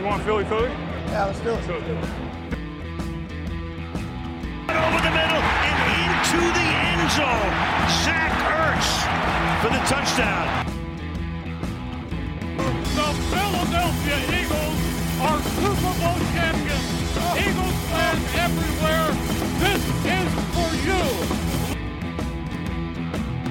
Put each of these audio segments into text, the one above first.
You want Philly Philly? Yeah, let's do it. Over the middle and into the end zone. Zach Ertz for the touchdown. The Philadelphia Eagles are Super Bowl champions. Eagles fans everywhere, this is for you.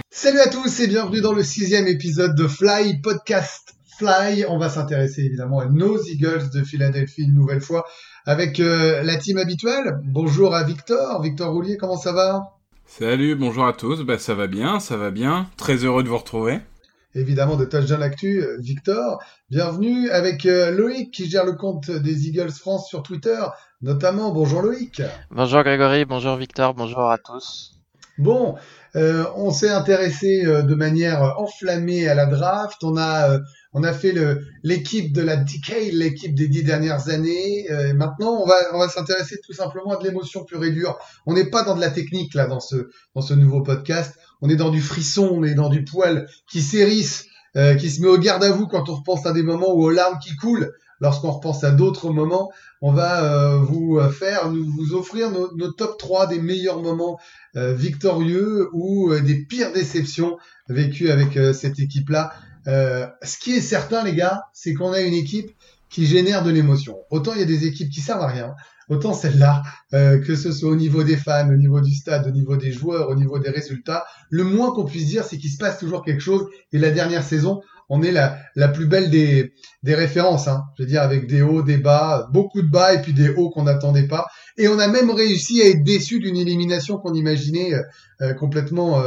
Salut à tous et bienvenue dans le sixième épisode de Fly Podcast Fly. On va s'intéresser évidemment à nos Eagles de Philadelphie une nouvelle fois avec euh, la team habituelle. Bonjour à Victor. Victor Roulier, comment ça va? Salut, bonjour à tous. Bah, ça va bien, ça va bien. Très heureux de vous retrouver. Évidemment de Touchdown Actu, euh, Victor. Bienvenue avec euh, Loïc qui gère le compte des Eagles France sur Twitter, notamment. Bonjour Loïc. Bonjour Grégory, bonjour Victor, bonjour à tous. Bon, euh, on s'est intéressé euh, de manière enflammée à la draft. On a, euh, on a fait l'équipe de la decade, l'équipe des dix dernières années. Euh, maintenant, on va, s'intéresser tout simplement à de l'émotion pure et dure. On n'est pas dans de la technique là dans ce, nouveau podcast. On est dans du frisson, on est dans du poil qui s'érisse, euh, qui se met au garde à vous quand on repense à des moments ou aux larmes qui coulent. Lorsqu'on repense à d'autres moments, on va euh, vous faire, nous vous offrir nos, nos top 3 des meilleurs moments euh, victorieux ou euh, des pires déceptions vécues avec euh, cette équipe-là. Euh, ce qui est certain, les gars, c'est qu'on a une équipe qui génère de l'émotion. Autant il y a des équipes qui servent à rien, autant celle-là, euh, que ce soit au niveau des fans, au niveau du stade, au niveau des joueurs, au niveau des résultats, le moins qu'on puisse dire, c'est qu'il se passe toujours quelque chose. Et la dernière saison, on est la, la plus belle des, des références. Hein. Je veux dire, avec des hauts, des bas, beaucoup de bas et puis des hauts qu'on n'attendait pas. Et on a même réussi à être déçu d'une élimination qu'on imaginait euh, complètement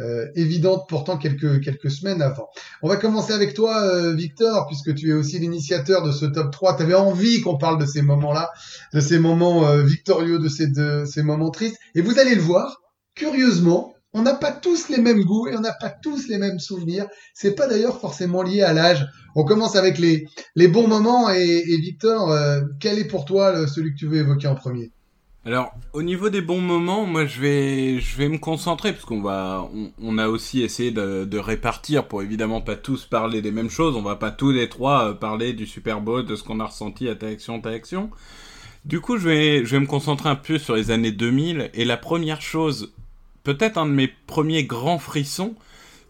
euh, évidente pourtant quelques, quelques semaines avant. On va commencer avec toi, euh, Victor, puisque tu es aussi l'initiateur de ce top 3. Tu avais envie qu'on parle de ces moments-là, de ces moments euh, victorieux, de ces, de ces moments tristes. Et vous allez le voir, curieusement, on n'a pas tous les mêmes goûts et on n'a pas tous les mêmes souvenirs. C'est pas d'ailleurs forcément lié à l'âge. On commence avec les, les bons moments et, et Victor, euh, quel est pour toi celui que tu veux évoquer en premier? Alors, au niveau des bons moments, moi je vais, me concentrer parce qu'on va, on, a aussi essayé de, répartir pour évidemment pas tous parler des mêmes choses. On va pas tous les trois euh, parler du Super Bowl, de ce qu'on a ressenti à telle action, telle action. Du coup, je vais, me concentrer un peu sur les années 2000 et la première chose, peut-être un de mes premiers grands frissons,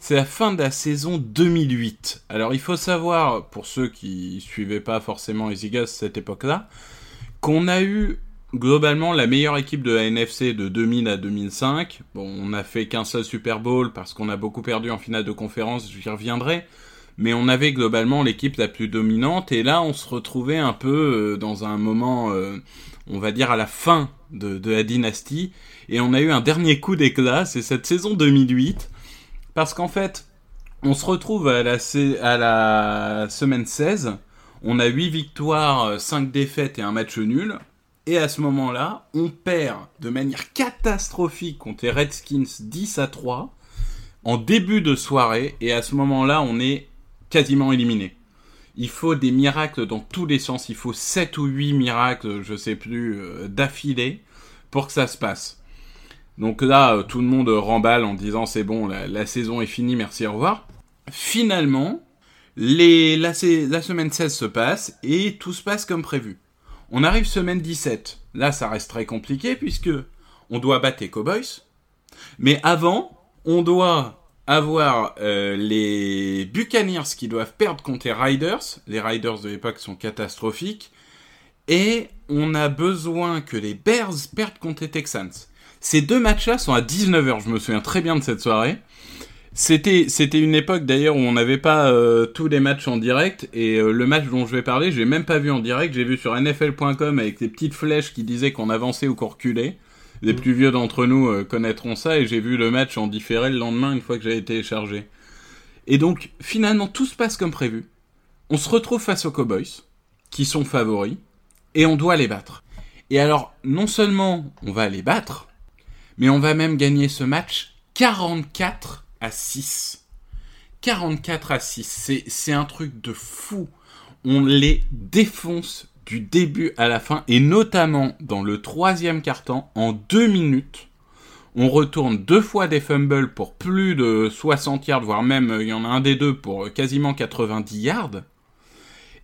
c'est la fin de la saison 2008. Alors, il faut savoir, pour ceux qui suivaient pas forcément les cette époque-là, qu'on a eu globalement la meilleure équipe de la NFC de 2000 à 2005. Bon, on n'a fait qu'un seul Super Bowl parce qu'on a beaucoup perdu en finale de conférence, j'y reviendrai. Mais on avait globalement l'équipe la plus dominante et là on se retrouvait un peu euh, dans un moment, euh, on va dire à la fin de, la dynastie et on a eu un dernier coup d'éclat, c'est cette saison 2008 parce qu'en fait on se retrouve à la, à la semaine 16, on a 8 victoires, 5 défaites et un match nul. Et à ce moment-là, on perd de manière catastrophique contre les Redskins 10 à 3 en début de soirée. Et à ce moment-là, on est quasiment éliminé. Il faut des miracles dans tous les sens. Il faut 7 ou 8 miracles, je sais plus, euh, d'affilée pour que ça se passe. Donc là, euh, tout le monde remballe en disant c'est bon, la, saison est finie, merci, au revoir. Finalement, la semaine 16 se passe et tout se passe comme prévu. On arrive semaine 17. Là, ça reste très compliqué puisque on doit battre les Cowboys. Mais avant, on doit avoir euh, les Buccaneers qui doivent perdre contre les Riders. Les Riders de l'époque sont catastrophiques. Et on a besoin que les Bears perdent contre les Texans. Ces deux matchs-là sont à 19h. Je me souviens très bien de cette soirée. C'était c'était une époque d'ailleurs où on n'avait pas euh, tous les matchs en direct et euh, le match dont je vais parler, je l'ai même pas vu en direct, j'ai vu sur nfl.com avec des petites flèches qui disaient qu'on avançait ou qu'on reculait. Les plus vieux d'entre nous euh, connaîtront ça et j'ai vu le match en différé le lendemain une fois que j'avais téléchargé. Et donc finalement tout se passe comme prévu. On se retrouve face aux Cowboys qui sont favoris et on doit les battre. Et alors non seulement on va les battre, mais on va même gagner ce match 44 à 6. 44 à 6, c'est, un truc de fou. On les défonce du début à la fin, et notamment dans le troisième quart-temps, en deux minutes, on retourne deux fois des fumbles pour plus de 60 yards, voire même, euh, il y en a un des deux pour euh, quasiment 90 yards,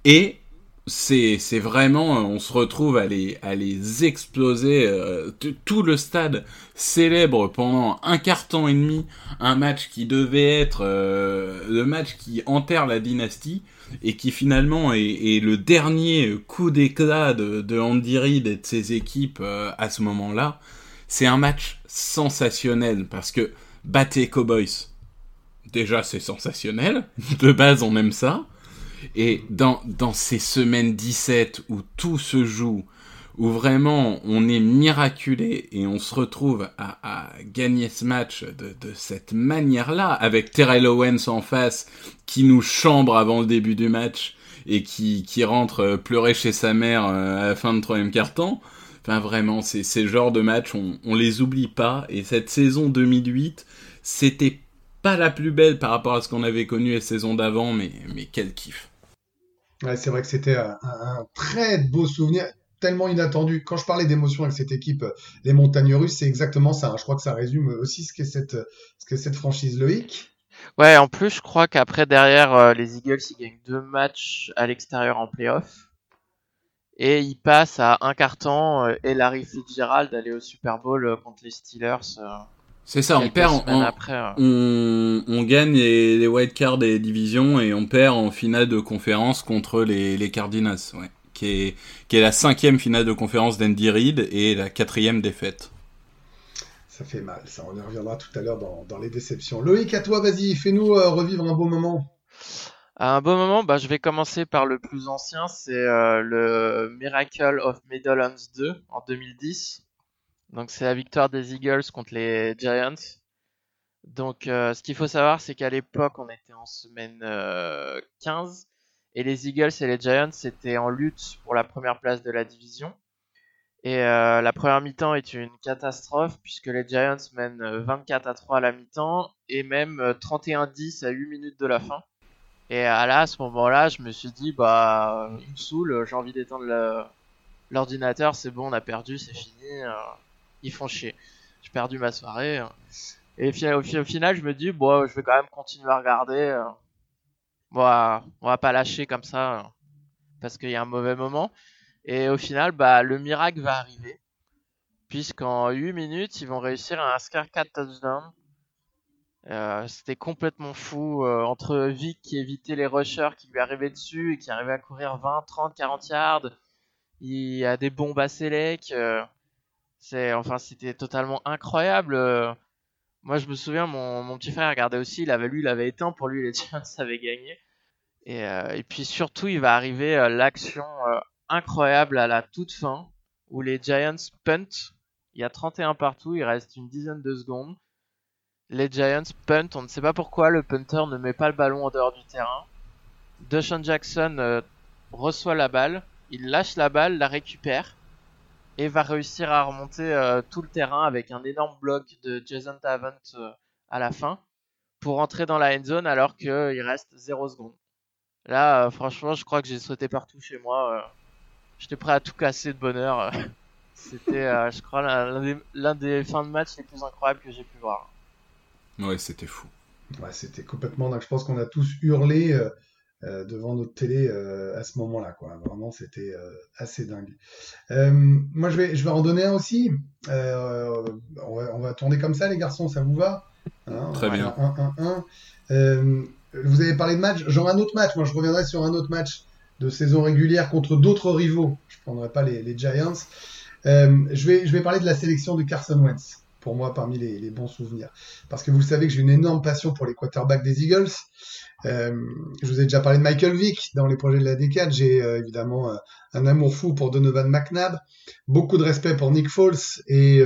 et c'est vraiment on se retrouve à les à les exploser euh, tout le stade célèbre pendant un quart temps et demi un match qui devait être euh, le match qui enterre la dynastie et qui finalement est, le dernier coup d'éclat de, de, Andy Reid et de ses équipes euh, à ce moment-là. C'est un match sensationnel parce que battez Cowboys. Déjà c'est sensationnel. De base on aime ça et dans, dans ces semaines 17 où tout se joue, où vraiment on est miraculé et on se retrouve à, à gagner ce match de, de cette manière-là, avec Terrell Owens en face qui nous chambre avant le début du match et qui, qui rentre pleurer chez sa mère euh, à la fin de troisième quart-temps. Enfin vraiment, c'est ces genres de matchs, on, on les oublie pas. Et cette saison 2008, c'était pas la plus belle par rapport à ce qu'on avait connu la saison d'avant, mais, mais quel kiff. Ouais, c'est vrai que c'était un, très beau souvenir, tellement inattendu. Quand je parlais d'émotion avec cette équipe, les montagnes russes, c'est exactement ça. Hein. Je crois que ça résume aussi ce qu'est cette, ce cette franchise Loïc. Ouais, en plus, je crois qu'après, derrière, euh, les Eagles, ils gagnent deux matchs à l'extérieur en playoff. Et ils passent à un carton euh, et Larry Fitzgerald d'aller au Super Bowl euh, contre les Steelers. C'est ça, on perd, on, on, gagne les, les white cards des divisions et on perd en finale de conférence contre les, les Cardinals, ouais, qui est, qui est la cinquième finale de conférence d'Andy Reid et la quatrième défaite. Ça fait mal, ça. On y reviendra tout à l'heure dans, dans les déceptions. Loïc, à toi, vas-y, fais-nous euh, revivre un beau moment. Un beau moment, bah, je vais commencer par le plus ancien, c'est euh, le Miracle of Meadowlands 2 en 2010. Donc c'est la victoire des Eagles contre les Giants. Donc euh, ce qu'il faut savoir, c'est qu'à l'époque, on était en semaine 15 euh, et les Eagles et les Giants étaient en lutte pour la première place de la division. Et euh, la première mi-temps est une catastrophe puisque les Giants mènent 24 à 3 à la mi-temps et même 31-10 à 8 minutes de la fin. Et là, à ce moment-là, je me suis dit, bah, il me saoule, j'ai envie d'éteindre l'ordinateur, c'est bon, on a perdu, c'est fini ils font chier. J'ai perdu ma soirée. Hein. Et au, final, je me dis, bon, je vais quand même continuer à regarder. Hein. Bon, on va pas lâcher comme ça hein, parce qu'il y a un mauvais moment. Et au final, bah, le miracle va arriver. Puisqu'en 8 minutes, ils vont réussir à inscrire 4 touchdowns. Euh, c'était complètement fou. Euh, entre Vic qui évitait les rushers qui lui arrivaient dessus et qui arrivait à courir 20, 30, 40 yards. Il y a des bombes à Selec. Euh, c'est, enfin, c'était totalement incroyable. Euh, moi, je me souviens, mon, mon petit frère regardait aussi. Il avait, lui, il avait éteint. Pour lui, les Giants avaient gagné. Et, euh, et puis surtout, il va arriver euh, l'action incroyable à la toute fin où les Giants punt. Il y a 31 partout. Il reste une dizaine de secondes. Les Giants punt. On ne sait pas pourquoi le punter ne met pas le ballon en dehors du terrain. Deshaun Jackson reçoit la balle. Il lâche la balle, la récupère et va réussir à remonter euh, tout le terrain avec un énorme bloc de Jason Tavant euh, à la fin pour entrer dans la end zone alors qu'il reste 0 secondes. Là, euh, franchement, je crois que j'ai sauté partout chez moi. J'étais prêt à tout casser de bonheur. C'était, je crois, l'un des, des, fins de match les plus incroyables que j'ai pu voir. Ouais, c'était fou. Ouais, c'était complètement dingue. Je pense qu'on a tous hurlé euh, devant notre télé euh, à ce moment-là. Quoi. Vraiment, c'était euh, assez dingue. moi, je vais, je vais en donner un aussi. On va, on, va, tourner comme ça, les garçons, ça vous va? Hein Très bien. 1-1-1. vous avez parlé de match. J'aurai un autre match. Moi, je reviendrai sur un autre match de saison régulière contre d'autres rivaux. Je ne prendrai pas les, les Giants. je, vais, je vais parler de la sélection de Carson Wentz pour moi parmi les, bons souvenirs. Parce que vous savez que j'ai une énorme passion pour les quarterbacks des Eagles. Euh, je vous ai déjà parlé de Michael Vick dans les projets de la décade. J'ai euh, évidemment euh, un amour fou pour Donovan McNabb, beaucoup de respect pour Nick Foles et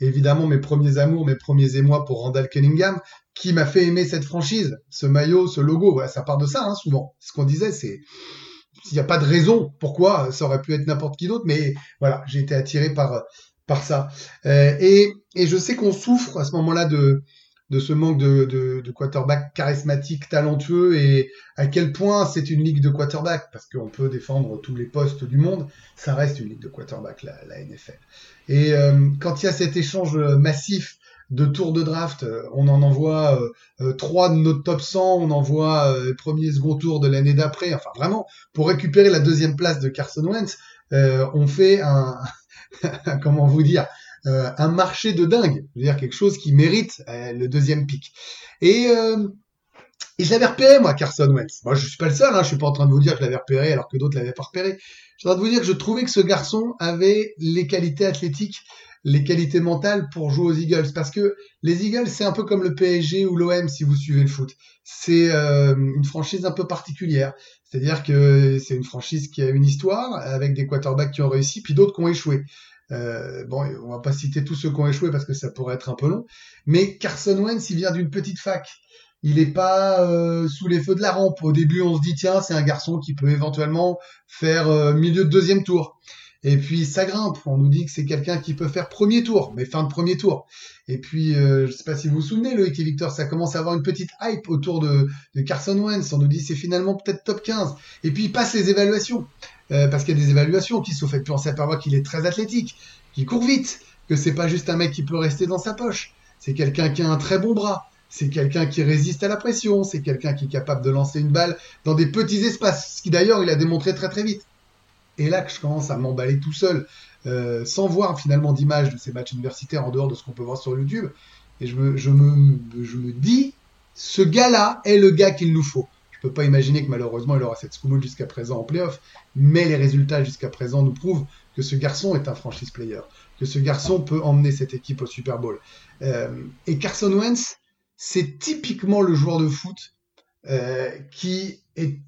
évidemment mes premiers amours, mes premiers émois pour Randall Cunningham, qui m'a fait aimer cette franchise, ce maillot, ce logo. Voilà, ça part de ça hein, souvent. Ce qu'on disait, c'est il n'y a pas de raison pourquoi ça aurait pu être n'importe qui d'autre, mais voilà, j'ai été attiré par par ça. et, et je sais qu'on souffre à ce moment-là de de ce manque de, de, quarterback charismatique, talentueux et à quel point c'est une ligue de quarterback parce qu'on peut défendre tous les postes du monde, ça reste une ligue de quarterback la, NFL. Et euh, quand il y a cet échange massif de tours de draft. On en envoie trois de notre top 100, on envoie euh, premier second tour de l'année d'après. Enfin, vraiment, pour récupérer la deuxième place de Carson Wentz, on fait un, comment vous dire, un marché de dingue. Je veux dire quelque chose qui mérite le deuxième pic. Et et je l'avais repéré, moi, Carson Wentz. Moi, je suis pas le seul, hein, je suis pas en train de vous dire que je l'avais repéré alors que d'autres l'avaient pas repéré. Je suis en train de vous dire que je trouvais que ce garçon avait les qualités athlétiques, les qualités mentales pour jouer aux Eagles. Parce que les Eagles, c'est un peu comme le PSG ou l'OM si vous suivez le foot. C'est euh, une franchise un peu particulière. C'est-à-dire que c'est une franchise qui a une histoire avec des quarterbacks qui ont réussi, puis d'autres qui ont échoué. Euh, bon, on va pas citer tous ceux qui ont échoué parce que ça pourrait être un peu long. Mais Carson Wentz, il vient d'une petite fac il n'est pas euh, sous les feux de la rampe. Au début, on se dit tiens, c'est un garçon qui peut éventuellement faire euh, milieu de deuxième tour. Et puis ça grimpe. On nous dit que c'est quelqu'un qui peut faire premier tour, mais fin de premier tour. Et puis, euh, je sais pas si vous vous souvenez, Loïc et Victor, ça commence à avoir une petite hype autour de, Carson Wentz. On nous dit c'est finalement peut-être top 15. Et puis il passe les évaluations, parce qu'il y a des évaluations qui sont faites. Puis on s'aperçoit qu'il est très athlétique, qu'il court vite, que c'est pas juste un mec qui peut rester dans sa poche. C'est quelqu'un qui a un très bon bras c'est quelqu'un qui résiste à la pression, c'est quelqu'un qui est capable de lancer une balle dans des petits espaces, ce qui d'ailleurs il a démontré très très vite. Et là que je commence à m'emballer tout seul, euh, sans voir finalement d'image de ces matchs universitaires en dehors de ce qu'on peut voir sur YouTube, et je me, dis, ce gars-là est le gars qu'il nous faut. Je peux pas imaginer que malheureusement il aura cette school jusqu'à présent en playoff, mais les résultats jusqu'à présent nous prouvent que ce garçon est un franchise player, que ce garçon peut emmener cette équipe au Super Bowl. Euh, et Carson Wentz, c'est typiquement le joueur de foot euh, qui est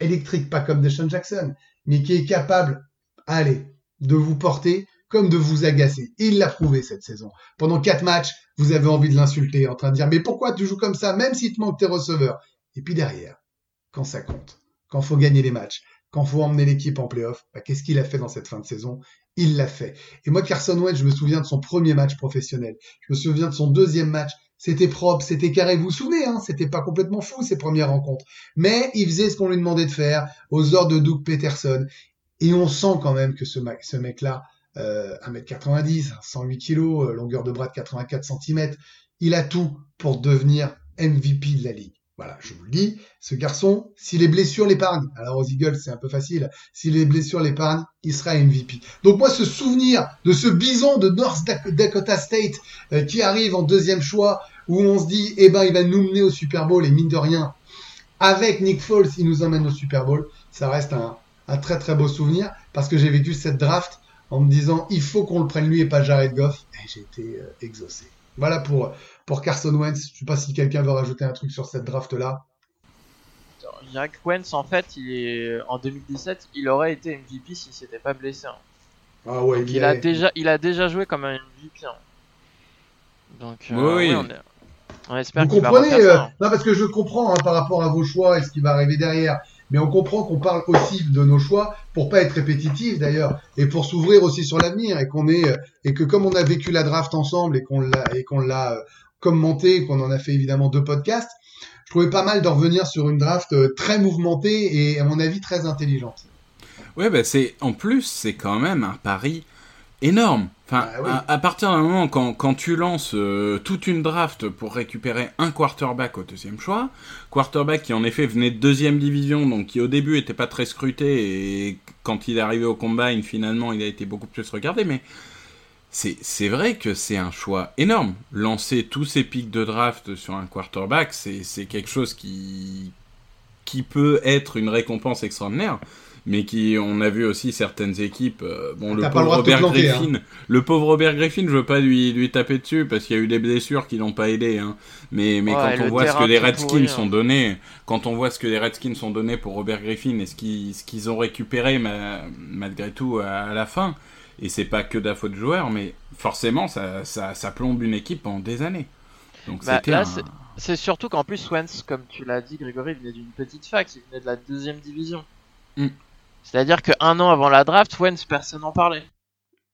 électrique, pas comme Deshaun Jackson, mais qui est capable, allez, de vous porter comme de vous agacer. il l'a prouvé cette saison. Pendant quatre matchs, vous avez envie de l'insulter, en train de dire mais pourquoi tu joues comme ça, même s'il te manque tes receveurs? Et puis derrière, quand ça compte, quand faut gagner les matchs, quand faut emmener l'équipe en playoff, bah, qu'est-ce qu'il a fait dans cette fin de saison? Il l'a fait. Et moi, Carson Wentz, je me souviens de son premier match professionnel. Je me souviens de son deuxième match c'était propre, c'était carré. Vous vous souvenez, hein, c'était pas complètement fou ces premières rencontres. Mais il faisait ce qu'on lui demandait de faire aux ordres de Doug Peterson. Et on sent quand même que ce, mec, ce mec-là, euh, 1m90, 108 kg, longueur de bras de 84 cm, il a tout pour devenir MVP de la ligue. Voilà, je vous le dis, ce garçon, si les blessures l'épargnent, alors aux Eagles c'est un peu facile, si les blessures l'épargnent, il sera MVP. Donc moi ce souvenir de ce bison de North Dakota State euh, qui arrive en deuxième choix, où on se dit, eh ben il va nous mener au Super Bowl et mine de rien, avec Nick Foles, il nous emmène au Super Bowl, ça reste un, très très beau souvenir parce que j'ai vécu cette draft en me disant, il faut qu'on le prenne lui et pas Jared Goff, et j'ai été euh, exaucé. Voilà pour pour Carson Wentz. Je sais pas si quelqu'un veut rajouter un truc sur cette draft là. Jack Wentz, en fait, il est en 2017, il aurait été MVP s'il s'était pas blessé. Hein. Ah ouais, il, a déjà, il a déjà joué comme un MVP. Hein. Donc, euh, oui. on, espère qu'il va comprenez, euh, Non, parce que je comprends hein, par rapport à vos choix et ce qui va arriver derrière mais on comprend qu'on parle aussi de nos choix pour pas être répétitif d'ailleurs et pour s'ouvrir aussi sur l'avenir et qu'on est et que comme on a vécu la draft ensemble et qu'on l'a et qu'on l'a euh, commenté, qu'on en a fait évidemment deux podcasts, je trouvais pas mal de revenir sur une draft euh, très mouvementée et à mon avis très intelligente. Ouais, bah c'est en plus c'est quand même un pari énorme. Enfin, bah à, partir d'un moment quand, quand tu lances euh, toute une draft pour récupérer un quarterback au deuxième choix, quarterback qui en effet venait de deuxième division, donc qui au début était pas très scruté et quand il est arrivé au combine finalement il a été beaucoup plus regardé, mais c'est vrai que c'est un choix énorme. Lancer tous ces pics de draft sur un quarterback, c'est quelque chose qui, qui peut être une récompense extraordinaire mais qui on a vu aussi certaines équipes euh, bon le pauvre Robert hein. Griffin le pauvre Robert Griffin je veux pas lui lui taper dessus parce qu'il y a eu des blessures qui l'ont pas aidé hein. mais mais quand on voit ce que les Redskins sont hein. donnés quand on voit ce que les Redskins sont donnés pour Robert Griffin et ce qu'ils ce qu'ils ont récupéré malgré tout à, la fin et c'est pas que de la faute de joueur mais forcément ça, ça, ça plombe une équipe en des années donc bah, là, c'est surtout qu'en plus Wentz comme tu l'as dit Grégory venait d'une petite fac il venait de la deuxième division mm. C'est-à-dire qu'un an avant la draft, Wentz, personne n'en parlait.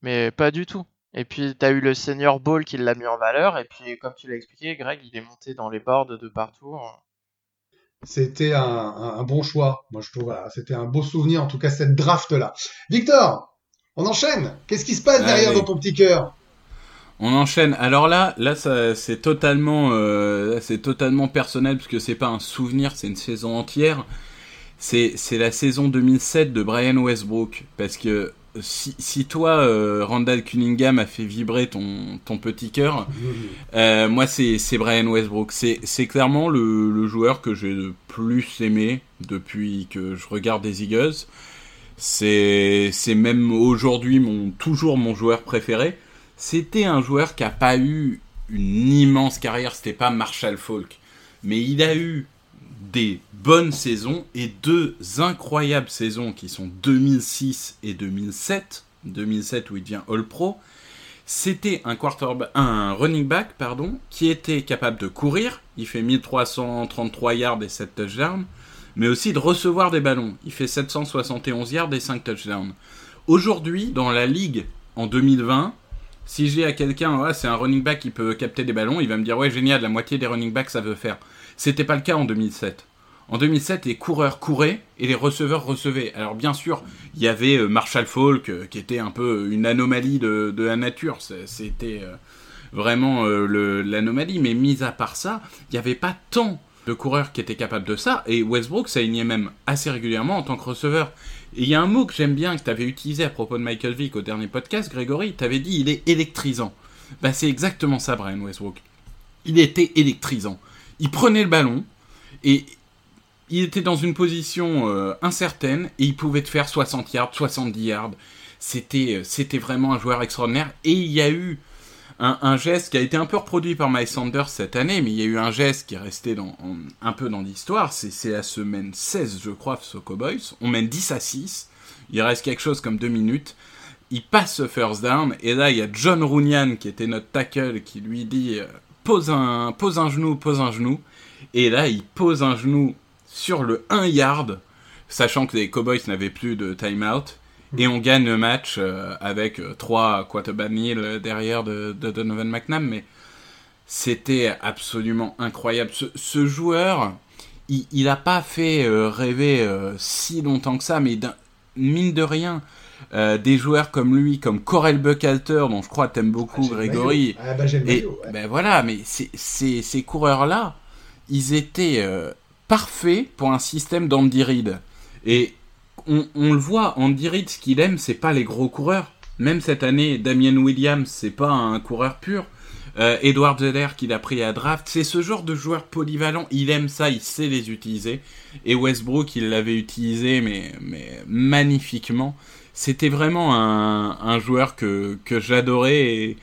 Mais pas du tout. Et puis, t'as eu le Senior Ball qui l'a mis en valeur. Et puis, comme tu l'as expliqué, Greg, il est monté dans les boards de partout. C'était un, bon choix. Moi, je trouve, voilà, c'était un beau souvenir, en tout cas, cette draft-là. Victor, on enchaîne. Qu'est-ce qui se passe derrière dans ton petit cœur? On enchaîne. Alors là, là, ça, c'est totalement, euh, c'est totalement personnel parce que c'est pas un souvenir, c'est une saison entière. C'est, la saison 2007 de Brian Westbrook. Parce que si, si toi, euh, Randall Cunningham a fait vibrer ton, ton petit cœur, euh, moi c'est, Brian Westbrook. C'est, clairement le, le joueur que j'ai le plus aimé depuis que je regarde les Eagles. C'est, même aujourd'hui mon, toujours mon joueur préféré. C'était un joueur qui a pas eu une immense carrière, c'était pas Marshall Falk, mais il a eu des bonnes saisons et deux incroyables saisons qui sont 2006 et 2007, 2007 où il devient All Pro. C'était un un running back pardon, qui était capable de courir, il fait 1333 yards et 7 touchdowns, mais aussi de recevoir des ballons, il fait 771 yards et 5 touchdowns. Aujourd'hui, dans la ligue en 2020, si j'ai à quelqu'un, c'est un running back qui peut capter des ballons, il va me dire ouais génial, la moitié des running backs ça veut faire. C'était pas le cas en 2007. En 2007, les coureurs couraient et les receveurs recevaient. Alors bien sûr, il y avait euh, Marshall Falk euh, qui était un peu une anomalie de, la nature. C'était euh, vraiment l'anomalie. Mais mis à part ça, il n'y avait pas tant de coureurs qui étaient capables de ça. Et Westbrook s'alignait même assez régulièrement en tant que receveur. Et il y a un mot que j'aime bien, que tu avais utilisé à propos de Michael Vick au dernier podcast, Grégory, tu avais dit il est électrisant. Bah c'est exactement ça, Brian Westbrook. Il était électrisant. Il prenait le ballon et il était dans une position euh, incertaine et il pouvait te faire 60 yards, 70 yards. C'était, euh, c'était vraiment un joueur extraordinaire. Et il y a eu un, geste qui a été un peu reproduit par Miles Sanders cette année, mais il y a eu un geste qui est resté dans, un peu dans l'histoire. C'est la semaine 16, je crois, aux Cowboys. On mène 10 à 6. Il reste quelque chose comme 2 minutes. Il passe ce first down, et là, il y a John Runyan, qui était notre tackle, qui lui dit euh, pose, un, genou, pose un genou. Et là, il pose un genou sur le 1 yard, sachant que les Cowboys n'avaient plus de timeout. Et on gagne le match euh, avec euh, trois quarterback derrière de, Donovan McNabb. Mais c'était absolument incroyable. Ce, joueur, il n'a pas fait euh, rêver si longtemps que ça, mais mine de rien, des joueurs comme lui, comme Corel Buchalter, dont je crois que aimes beaucoup, ah, Grégory. Ah, bah, et ben voilà, mais ces coureurs-là, ils étaient parfaits pour un système d'Andy Reid. Et on, le voit, Andy Reid, ce qu'il aime, c'est pas les gros coureurs. Même cette année, Damien Williams, c'est pas un coureur pur. Euh, Edward Zeller qu'il a pris à draft, c'est ce genre de joueur polyvalent. Il aime ça, il sait les utiliser. Et Westbrook, il l'avait utilisé, mais, mais magnifiquement. C'était vraiment un, joueur que, j'adorais. Et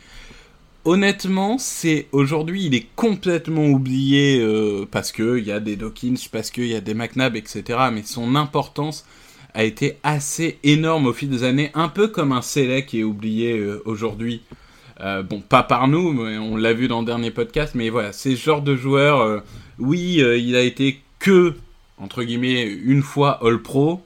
honnêtement, c'est aujourd'hui, il est complètement oublié euh, parce que il y a des Dawkins, parce qu'il y a des McNabb, etc. Mais son importance a été assez énorme au fil des années, un peu comme un Select qui est oublié euh, aujourd'hui. Euh, bon, pas par nous, mais on l'a vu dans le dernier podcast, mais voilà, c'est ce genre de joueur. Euh, oui, il a été que, entre guillemets, une fois All Pro.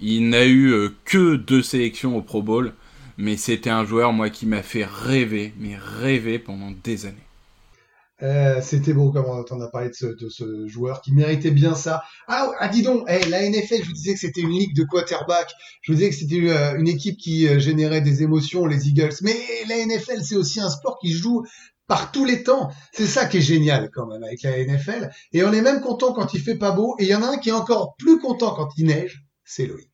Il n'a eu que deux sélections au Pro Bowl, mais c'était un joueur, moi, qui m'a fait rêver, mais rêver pendant des années. Euh, c'était beau comme on a parlé de ce, joueur qui méritait bien ça. Ah, ah dis donc, hey, la NFL, je vous disais que c'était une ligue de quarterback. Je vous disais que c'était euh, une équipe qui euh, générait des émotions, les Eagles. Mais la NFL, c'est aussi un sport qui joue par tous les temps. C'est ça qui est génial quand même avec la NFL. Et on est même content quand il fait pas beau. Et il y en a un qui est encore plus content quand il neige. C'est Loïc.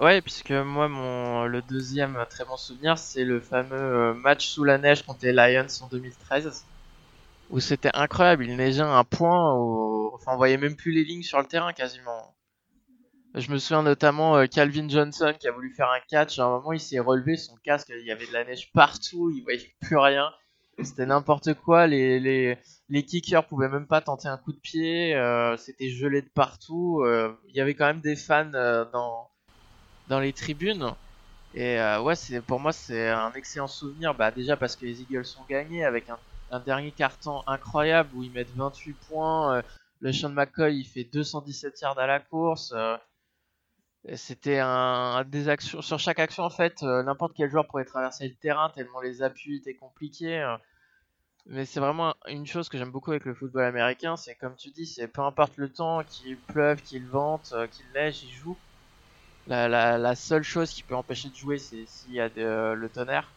Ouais, puisque moi, mon le deuxième très bon souvenir, c'est le fameux match sous la neige contre les Lions en 2013 où c'était incroyable. Il neigeait un point où enfin, on voyait même plus les lignes sur le terrain quasiment. Je me souviens notamment euh, Calvin Johnson qui a voulu faire un catch. À un moment, il s'est relevé son casque, il y avait de la neige partout, il voyait plus rien. C'était n'importe quoi. Les, les, les kickers pouvaient même pas tenter un coup de pied. Euh, c'était gelé de partout. Euh, il y avait quand même des fans dans, dans les tribunes. Et ouais, c'est pour moi c'est un excellent souvenir. Bah déjà parce que les Eagles ont gagné avec un un dernier carton incroyable où ils mettent 28 points. Euh, le Sean McCoy il fait 217 yards à la course. Euh, c'était un, des actions sur chaque action en fait, euh, n'importe quel joueur pourrait traverser le terrain tellement les appuis étaient compliqués. Mais c'est vraiment une chose que j'aime beaucoup avec le football américain, c'est comme tu dis, c'est peu importe le temps, qu'il pleuve, qu'il vente, qu'il neige, il joue. La, la, seule chose qui peut empêcher de jouer, c'est s'il y a le tonnerre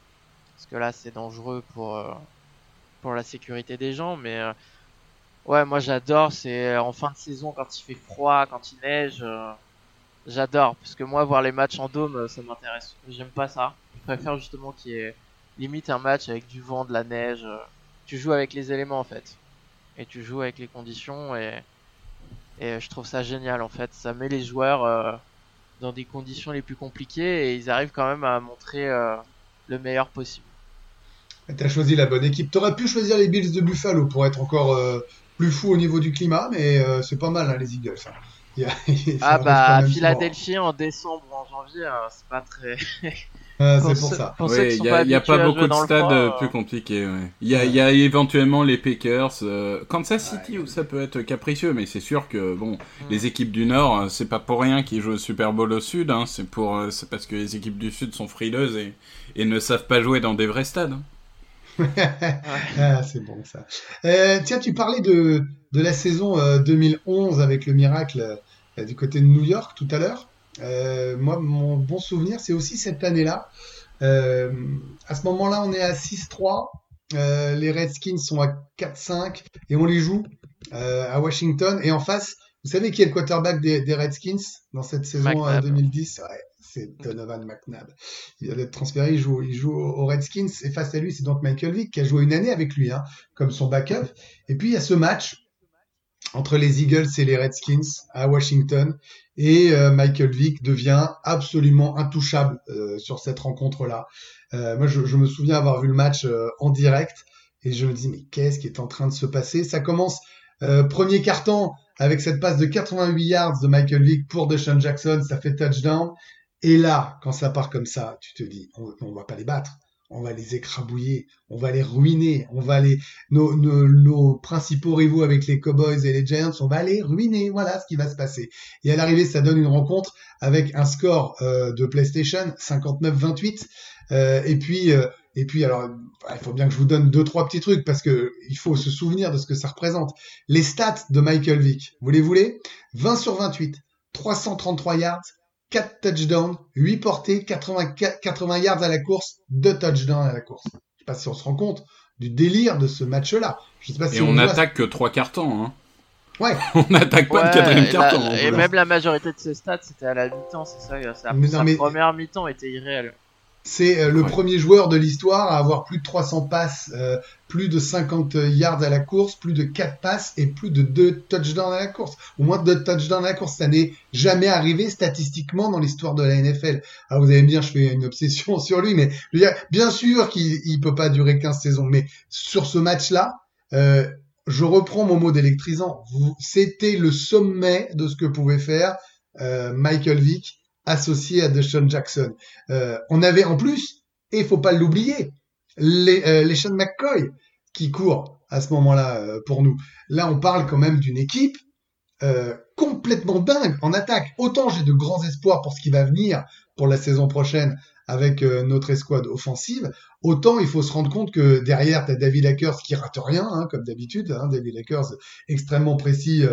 parce que là c'est dangereux pour euh, pour la sécurité des gens. Mais euh, ouais, moi j'adore. C'est en fin de saison quand il fait froid, quand il neige. euh, j'adore parce que moi voir les matchs en dôme, euh, ça m'intéresse. J'aime pas ça. Je préfère justement qu'il y ait limite un match avec du vent, de la neige. euh, Tu joues avec les éléments en fait, et tu joues avec les conditions et et je trouve ça génial en fait. Ça met les joueurs euh, dans des conditions les plus compliquées et ils arrivent quand même à montrer euh, le meilleur possible. T'as choisi la bonne équipe. T'aurais pu choisir les Bills de Buffalo pour être encore euh, plus fou au niveau du climat, mais euh, c'est pas mal hein, les Eagles. hein. Il y a- ça Ah bah Philadelphie en décembre en janvier, euh, c'est pas très. Ah, c'est Pour ça. Ouais, il sont y pas a, y a pas beaucoup de stades froid, euh, euh, plus compliqués. ouais. Il y, a, il y a éventuellement les Packers, euh, Kansas City où ça peut être capricieux, mais c'est sûr que bon, Mm. les équipes du Nord, euh, c'est pas pour rien qu'ils jouent au Super Bowl au Sud. Hein, c'est pour, euh, c'est parce que les équipes du Sud sont frileuses et, et ne savent pas jouer dans des vrais stades. hein. Ah, c'est bon ça. Euh, tiens, tu parlais de, de la saison euh, 2011 avec le miracle euh, du côté de New York tout à l'heure. Euh, moi, mon bon souvenir, c'est aussi cette année-là. Euh, à ce moment-là, on est à 6-3. Euh, les Redskins sont à 4-5 et on les joue euh, à Washington. Et en face, vous savez qui est le quarterback des, des Redskins dans cette saison euh, McNabb. 2010 Ouais, c'est Donovan McNabb. Il vient d'être transféré, il joue, il joue aux Redskins. Et face à lui, c'est donc Michael Vick qui a joué une année avec lui, hein, comme son backup. Et puis il y a ce match entre les Eagles et les Redskins à Washington. Et euh, Michael Vick devient absolument intouchable euh, sur cette rencontre-là. Euh, moi, je, me souviens avoir vu le match en direct et je me dis mais qu'est-ce qui est en train de se passer? Ça commence premier carton avec cette passe de 88 yards de Michael Vick pour Deshaun Jackson, ça fait touchdown. Et là, quand ça part comme ça, tu te dis on, on va pas les battre, on va les écrabouiller, on va les ruiner, on va les nos, nos, nos principaux rivaux avec les Cowboys et les Giants, on va les ruiner. Voilà ce qui va se passer. Et à l'arrivée, ça donne une rencontre avec un score euh, de PlayStation 59-28. Euh, et puis, euh, et puis, alors, il faut bien que je vous donne deux trois petits trucs parce que il faut se souvenir de ce que ça représente. Les stats de Michael Vick, vous les voulez? 20 sur 28, 333 yards, 4 touchdowns, 8 portées, 80, 80 yards à la course, 2 touchdowns à la course. Je sais pas si on se rend compte du délire de ce match-là. Je sais pas si Et on n'attaque que trois cartons. Hein. Ouais. On n'attaque pas Ouais, de quatrième et carton. la- et voilà. même la majorité de ses stats, c'était à la mi-temps, c'est ça. Sa, Mais non, sa mais- première mi-temps était irréelle. C'est euh, le Ouais. premier joueur de l'histoire à avoir plus de 300 passes, euh, plus de 50 yards à la course, plus de 4 passes et plus de 2 touchdowns à la course. Au moins 2 touchdowns à la course. Ça n'est jamais arrivé statistiquement dans l'histoire de la NFL. Alors vous allez me dire, je fais une obsession sur lui, mais je veux dire, bien sûr qu'il il peut pas durer 15 saisons. Mais sur ce match-là, euh, je reprends mon mot d'électrisant. C'était le sommet de ce que pouvait faire euh, Michael Vick associé à Deshaun Jackson. Euh, on avait en plus, et il faut pas l'oublier, les, euh, les Sean McCoy qui courent à ce moment-là euh, pour nous. Là, on parle quand même d'une équipe complètement dingue en attaque. Autant j'ai de grands espoirs pour ce qui va venir pour la saison prochaine avec notre escouade offensive, autant il faut se rendre compte que derrière, tu as David Akers qui rate rien, hein, comme d'habitude. Hein, David Akers extrêmement précis.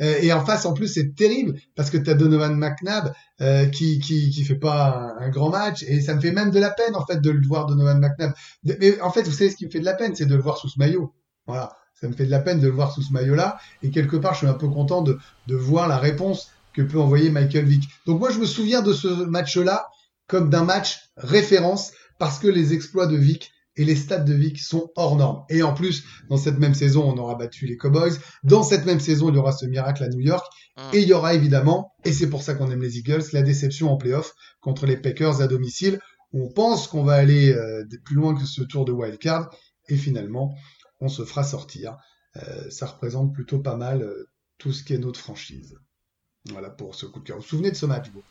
Euh, et en face, en plus, c'est terrible parce que tu as Donovan McNabb euh, qui, qui qui fait pas un, grand match et ça me fait même de la peine en fait de le voir Donovan McNabb. Mais en fait, vous savez ce qui me fait de la peine, c'est de le voir sous ce maillot. Voilà, ça me fait de la peine de le voir sous ce maillot-là et quelque part, je suis un peu content de de voir la réponse que peut envoyer Michael Vick. Donc moi, je me souviens de ce match-là comme d'un match référence parce que les exploits de Vick et les stats de Vick sont hors normes. Et en plus, dans cette même saison, on aura battu les Cowboys. Dans cette même saison, il y aura ce miracle à New York. Mm. Et il y aura évidemment, et c'est pour ça qu'on aime les Eagles, la déception en playoff contre les Packers à domicile. On pense qu'on va aller euh, plus loin que ce tour de wildcard. Et finalement, on se fera sortir. Euh, ça représente plutôt pas mal euh, tout ce qui est notre franchise. Voilà pour ce coup de cœur. Vous vous souvenez de ce match, vous?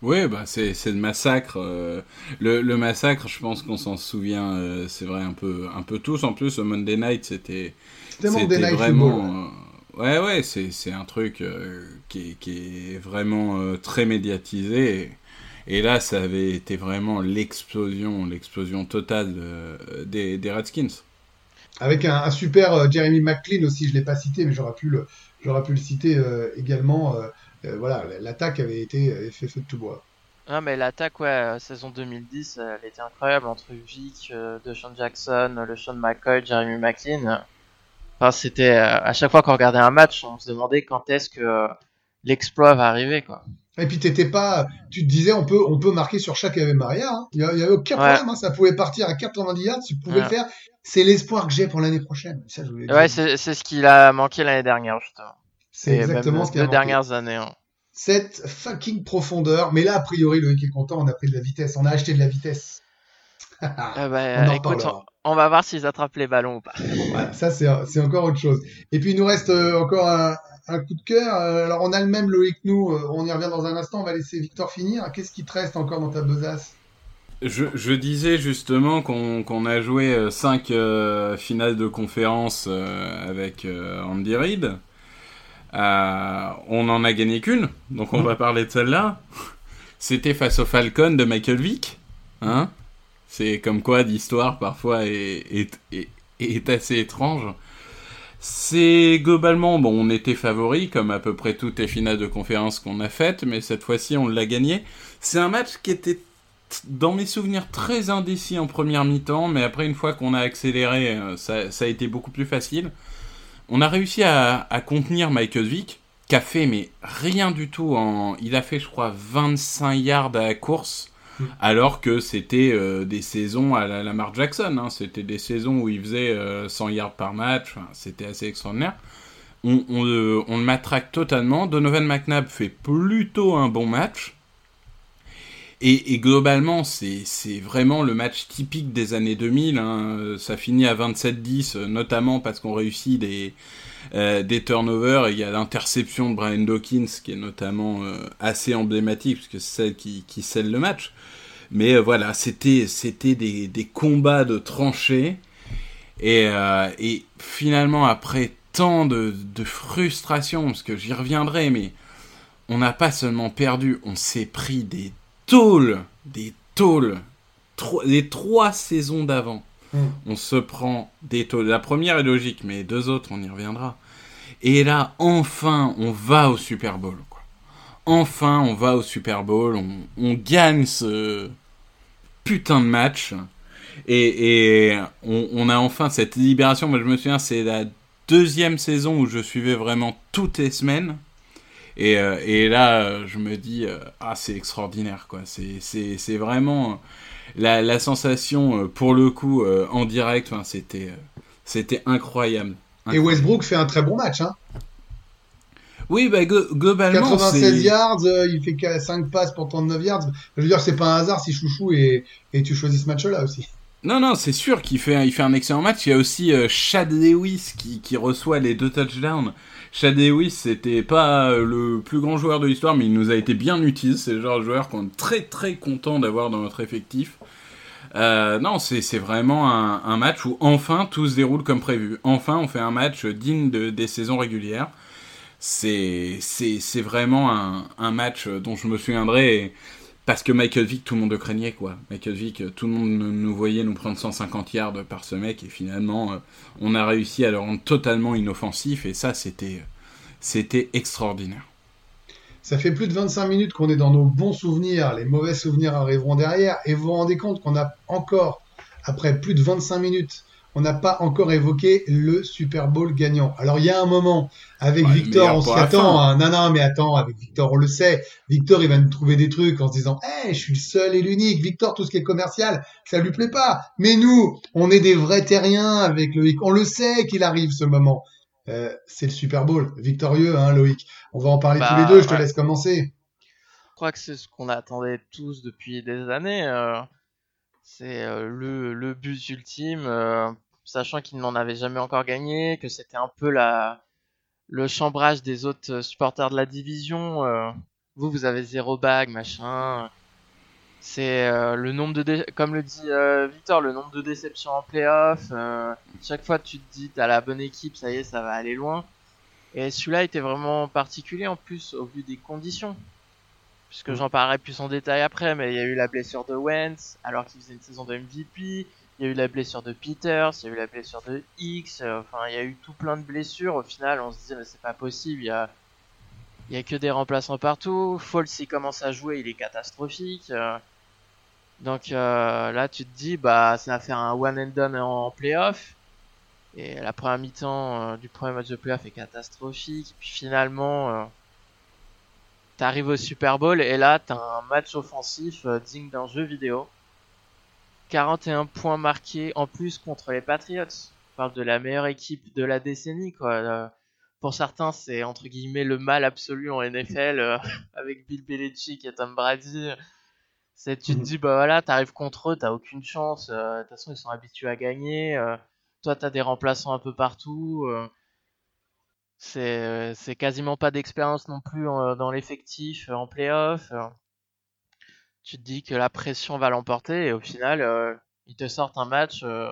Oui, bah c'est le massacre. euh, le, le massacre, je pense qu'on s'en souvient. euh, c'est vrai un peu un peu tous. En plus, Monday Night, c'était vraiment. euh, ouais, ouais, c'est un truc euh, qui est qui est vraiment très médiatisé. Et, et là, ça avait été vraiment l'explosion, l'explosion totale de- des, des Redskins. Avec un, un super Jeremy McLean aussi, je l'ai pas cité, mais j'aurais pu le, pu le citer également. Euh, voilà, l'attaque avait été avait fait feu de tout bois. Non, mais l'attaque, ouais, euh, saison 2010, euh, elle était incroyable entre Vic, euh, DeShaun Jackson, le Sean McCoy, Jeremy McLean. Enfin, c'était à chaque fois qu'on regardait un match, on se demandait quand est-ce que l'exploit va arriver, quoi. Et puis t'étais pas, tu te disais on peut on peut marquer sur chaque Ave Maria. hein. Il y, a- il y avait aucun Ouais. problème. hein. Ça pouvait partir à 90 yards. Tu pouvais le Ouais. faire. C'est l'espoir que j'ai pour l'année prochaine. Ça, je. Ouais, c'est c'est ce qu'il a manqué l'année dernière, justement. C'est exactement même ce qu'il y a deux dernières années. hein. Cette fucking profondeur. Mais là, a priori, Loïc est content. On a pris de la vitesse. On a acheté de la vitesse. Ah bah, on en écoute, reparlera. on, on va voir s'ils attrapent les ballons ou pas. Voilà, ça, c'est encore autre chose. Et puis, il nous reste euh, encore un, un coup de cœur. Euh, alors, on a le même Loïc, nous. euh, on y revient dans un instant. On va laisser Victor finir. Qu'est-ce qui te reste encore dans ta besace? Je, je disais justement qu'on a joué 5 finales de conférence euh, avec euh, Andy Reid. Euh, on en a gagné qu'une, donc on va parler de celle-là. C'était face au Falcon de Michael Vick. Hein C'est comme quoi l'histoire parfois est, est, est, est assez étrange. C'est globalement, bon, on était favori, comme à peu près toutes les finales de conférence qu'on a faites, mais cette fois-ci on l'a gagné. C'est un match qui était dans mes souvenirs très indécis en première mi-temps, mais après une fois qu'on a accéléré, euh, ça, ça a été beaucoup plus facile. On a réussi à, à contenir Michael Vick, qui a fait mais rien du tout en... Il a fait je crois 25 yards à la course, Mm. alors que c'était euh, des saisons à la Lamar Jackson, hein. c'était des saisons où il faisait euh, 100 yards par match, Enfin, c'était assez extraordinaire. On, on le, on le matraque totalement, Donovan McNabb fait plutôt un bon match, et, globalement, c'est vraiment le match typique des années 2000. Hein. Ça finit à 27-10, euh, notamment parce qu'on réussit des, euh, des turnovers. Il y a l'interception de Brian Dawkins, qui est notamment euh, assez emblématique, puisque c'est celle qui, scelle le match. Mais euh, voilà, c'était des, des combats de tranchées. Et, et finalement, après tant de, de frustration, parce que j'y reviendrai, mais on n'a pas seulement perdu, on s'est pris des tôles, des tôles, Tro- les trois saisons d'avant. Mm. On se prend des tôles. La première est logique, mais les deux autres, on y reviendra. Et là, enfin, on va au Super Bowl. Quoi. Enfin, on va au Super Bowl, on, on gagne ce putain de match. Et, et on, on a enfin cette libération. Moi, je me souviens, c'est la deuxième saison où je suivais vraiment toutes les semaines. Et, euh, et là, euh, je me dis, euh, ah, c'est extraordinaire, quoi. C'est, vraiment la, la sensation, pour le coup, en direct, c'était, c'était incroyable. Et Westbrook fait un très bon match. Hein. Oui, bah, glo- globalement, 96 c'est... yards, euh, il fait que 5 passes pour 39 yards. Je veux dire, c'est pas un hasard si Chouchou et, et tu choisis ce match-là aussi. Non, non, c'est sûr qu'il fait, il fait un excellent match. Il y a aussi euh, Chad Lewis qui, qui reçoit les deux touchdowns. Chad Lewis, c'était pas euh, le plus grand joueur de l'histoire, mais il nous a été bien utile. C'est le genre de joueur qu'on est très très content d'avoir dans notre effectif. Euh, non, c'est vraiment un, match où enfin tout se déroule comme prévu. Enfin, on fait un match digne de, des saisons régulières. C'est vraiment un, match dont je me souviendrai. Parce que Michael Vick, tout le monde le craignait, quoi. Michael Vick, euh, tout le monde nous- voyait nous prendre 150 yards par ce mec, et finalement, euh, on a réussi à le rendre totalement inoffensif, et ça, c'était, c'était extraordinaire. Ça fait plus de 25 minutes qu'on est dans nos bons souvenirs. Les mauvais souvenirs arriveront derrière. Et vous vous rendez compte qu'on a encore, après plus de 25 minutes, on n'a pas encore évoqué le Super Bowl gagnant. Alors il y a un moment, avec Ouais, Victor, on s'y attend. hein. Non, non, mais attends, avec Victor, on le sait. Victor, il va nous trouver des trucs en se disant, hey, je suis le seul et l'unique. Victor, tout ce qui est commercial, ça lui plaît pas. Mais nous, on est des vrais terriens avec Loïc. On le sait qu'il arrive ce moment. Euh, c'est le Super Bowl. Victorieux, hein, Loïc. On va en parler Bah, tous les deux. Je te ouais. laisse commencer. Je crois que c'est ce qu'on attendait tous depuis des années. euh, c'est euh, le, le but ultime, euh, sachant qu'il n'en avait jamais encore gagné, que c'était un peu la, le chambrage des autres euh, supporters de la division. euh, vous, vous avez zéro bague, machin. C'est euh, le nombre de, dé- comme le dit euh, Victor, le nombre de déceptions en playoff. chaque fois, tu te dis, t'as la bonne équipe, ça y est, ça va aller loin. Et celui-là était vraiment particulier en plus au vu des conditions. Puisque j'en parlerai plus en détail après, mais il y a eu la blessure de Wentz alors qu'il faisait une saison de MVP. Il y a eu la blessure de Peters, il y a eu la blessure de X. euh, Enfin, il y a eu tout plein de blessures. Au final, on se disait, mais c'est pas possible. Il y a il y a que des remplaçants partout. Foles, s'il commence à jouer, il est catastrophique. donc là, tu te dis, bah, ça va faire un one and done en playoff. Et la première mi-temps du premier match de playoff est catastrophique. Puis finalement, t'arrives au Super Bowl et là, t'as un match offensif digne d'un jeu vidéo. 41 points marqués en plus contre les Patriots. On parle de la meilleure équipe de la décennie, quoi. Euh, pour certains, c'est entre guillemets le mal absolu en NFL euh, avec Bill Belichick et Tom Brady. C'est, tu te mhm. dis, bah voilà, t'arrives contre eux, t'as aucune chance. Euh, de toute façon, ils sont habitués à gagner. toi, t'as des remplaçants un peu partout. c'est, c'est quasiment pas d'expérience non plus dans l'effectif en playoff tu te dis que la pression va l'emporter et au final, euh, ils te sortent un match. Euh,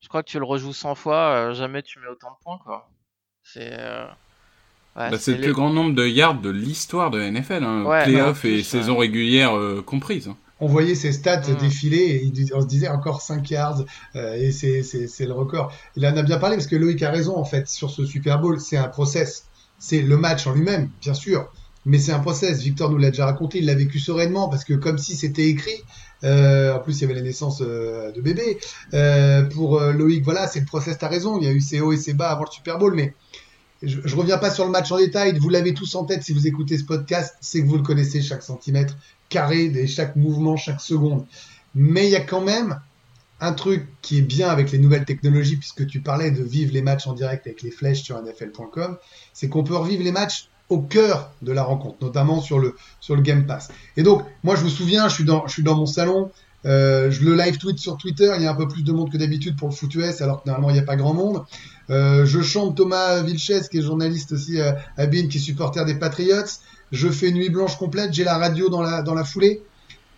je crois que tu le rejoues 100 fois, euh, jamais tu mets autant de points, quoi. C'est. Bah, c'est le plus grand nombre de yards de l'histoire de NFL, hein, playoff et saison régulière comprises. Hein. On voyait ses stats mm. défiler et on se disait encore 5 yards et c'est le record. Il en a bien parlé parce que Loïc a raison en fait sur ce Super Bowl, c'est un process. C'est le match en lui-même, bien sûr, mais c'est un process. Victor nous l'a déjà raconté, il l'a vécu sereinement parce que comme si c'était écrit. Euh, en plus, il y avait la naissance euh, de bébé. Euh, pour Loïc, voilà, c'est le process. T'as raison. Il y a eu ses hauts et ses bas avant le Super Bowl, mais je, je reviens pas sur le match en détail. Vous l'avez tous en tête si vous écoutez ce podcast, c'est que vous le connaissez chaque centimètre carré, des, chaque mouvement, chaque seconde. Mais il y a quand même un truc qui est bien avec les nouvelles technologies, puisque tu parlais de vivre les matchs en direct avec les flèches sur nfl.com, c'est qu'on peut revivre les matchs au cœur de la rencontre, notamment sur le, sur le Game Pass. Et donc, moi, je vous souviens, je suis dans, je suis dans mon salon, euh, je le live tweet sur Twitter, il y a un peu plus de monde que d'habitude pour le foot US, alors que normalement, il n'y a pas grand monde. Euh, je chante Thomas Vilches, qui est journaliste aussi à, à qui est supporter des Patriots. Je fais nuit blanche complète, j'ai la radio dans la, dans la foulée.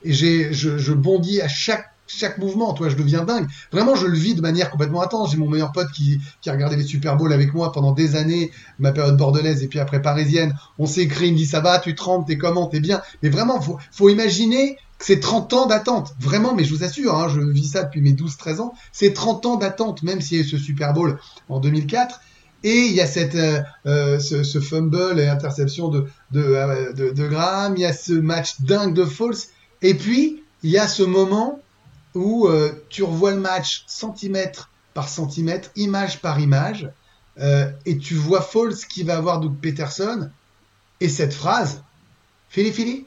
Et j'ai, je, je bondis à chaque chaque mouvement, toi, je deviens dingue. Vraiment, je le vis de manière complètement intense. J'ai mon meilleur pote qui, qui a regardé les Super Bowls avec moi pendant des années, ma période bordelaise et puis après parisienne. On s'est écrit, il me dit ça va, tu trembles, t'es comment, t'es bien. Mais vraiment, faut, faut imaginer que c'est 30 ans d'attente. Vraiment, mais je vous assure, hein, je vis ça depuis mes 12-13 ans. C'est 30 ans d'attente, même s'il y a eu ce Super Bowl en 2004. Et il y a cette, euh, euh, ce, ce, fumble et interception de, de, euh, de, de Graham, il y a ce match dingue de Falls. Et puis, il y a ce moment où euh, tu revois le match centimètre par centimètre, image par image, euh, et tu vois Falls qui va avoir Doug Peterson, et cette phrase, Philly Philly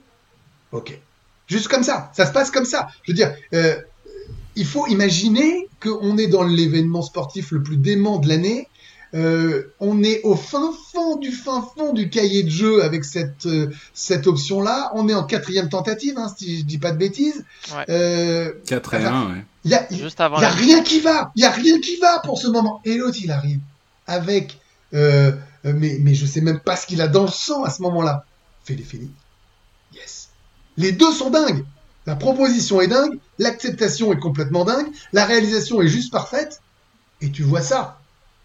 Ok. Juste comme ça, ça se passe comme ça. Je veux dire, euh, il faut imaginer qu'on est dans l'événement sportif le plus dément de l'année, euh, on est au fin fond du fin fond du cahier de jeu avec cette euh, cette option là. On est en quatrième tentative, hein, si je dis pas de bêtises. Ouais. Euh, 4 et 1, ouais. Il y a, y a rien qui va. Il y a rien qui va pour ce moment. Et l'autre, il arrive avec, euh, mais mais je sais même pas ce qu'il a dans le sang à ce moment-là. Félix Félix. Yes. Les deux sont dingues. La proposition est dingue, l'acceptation est complètement dingue, la réalisation est juste parfaite. Et tu vois ça.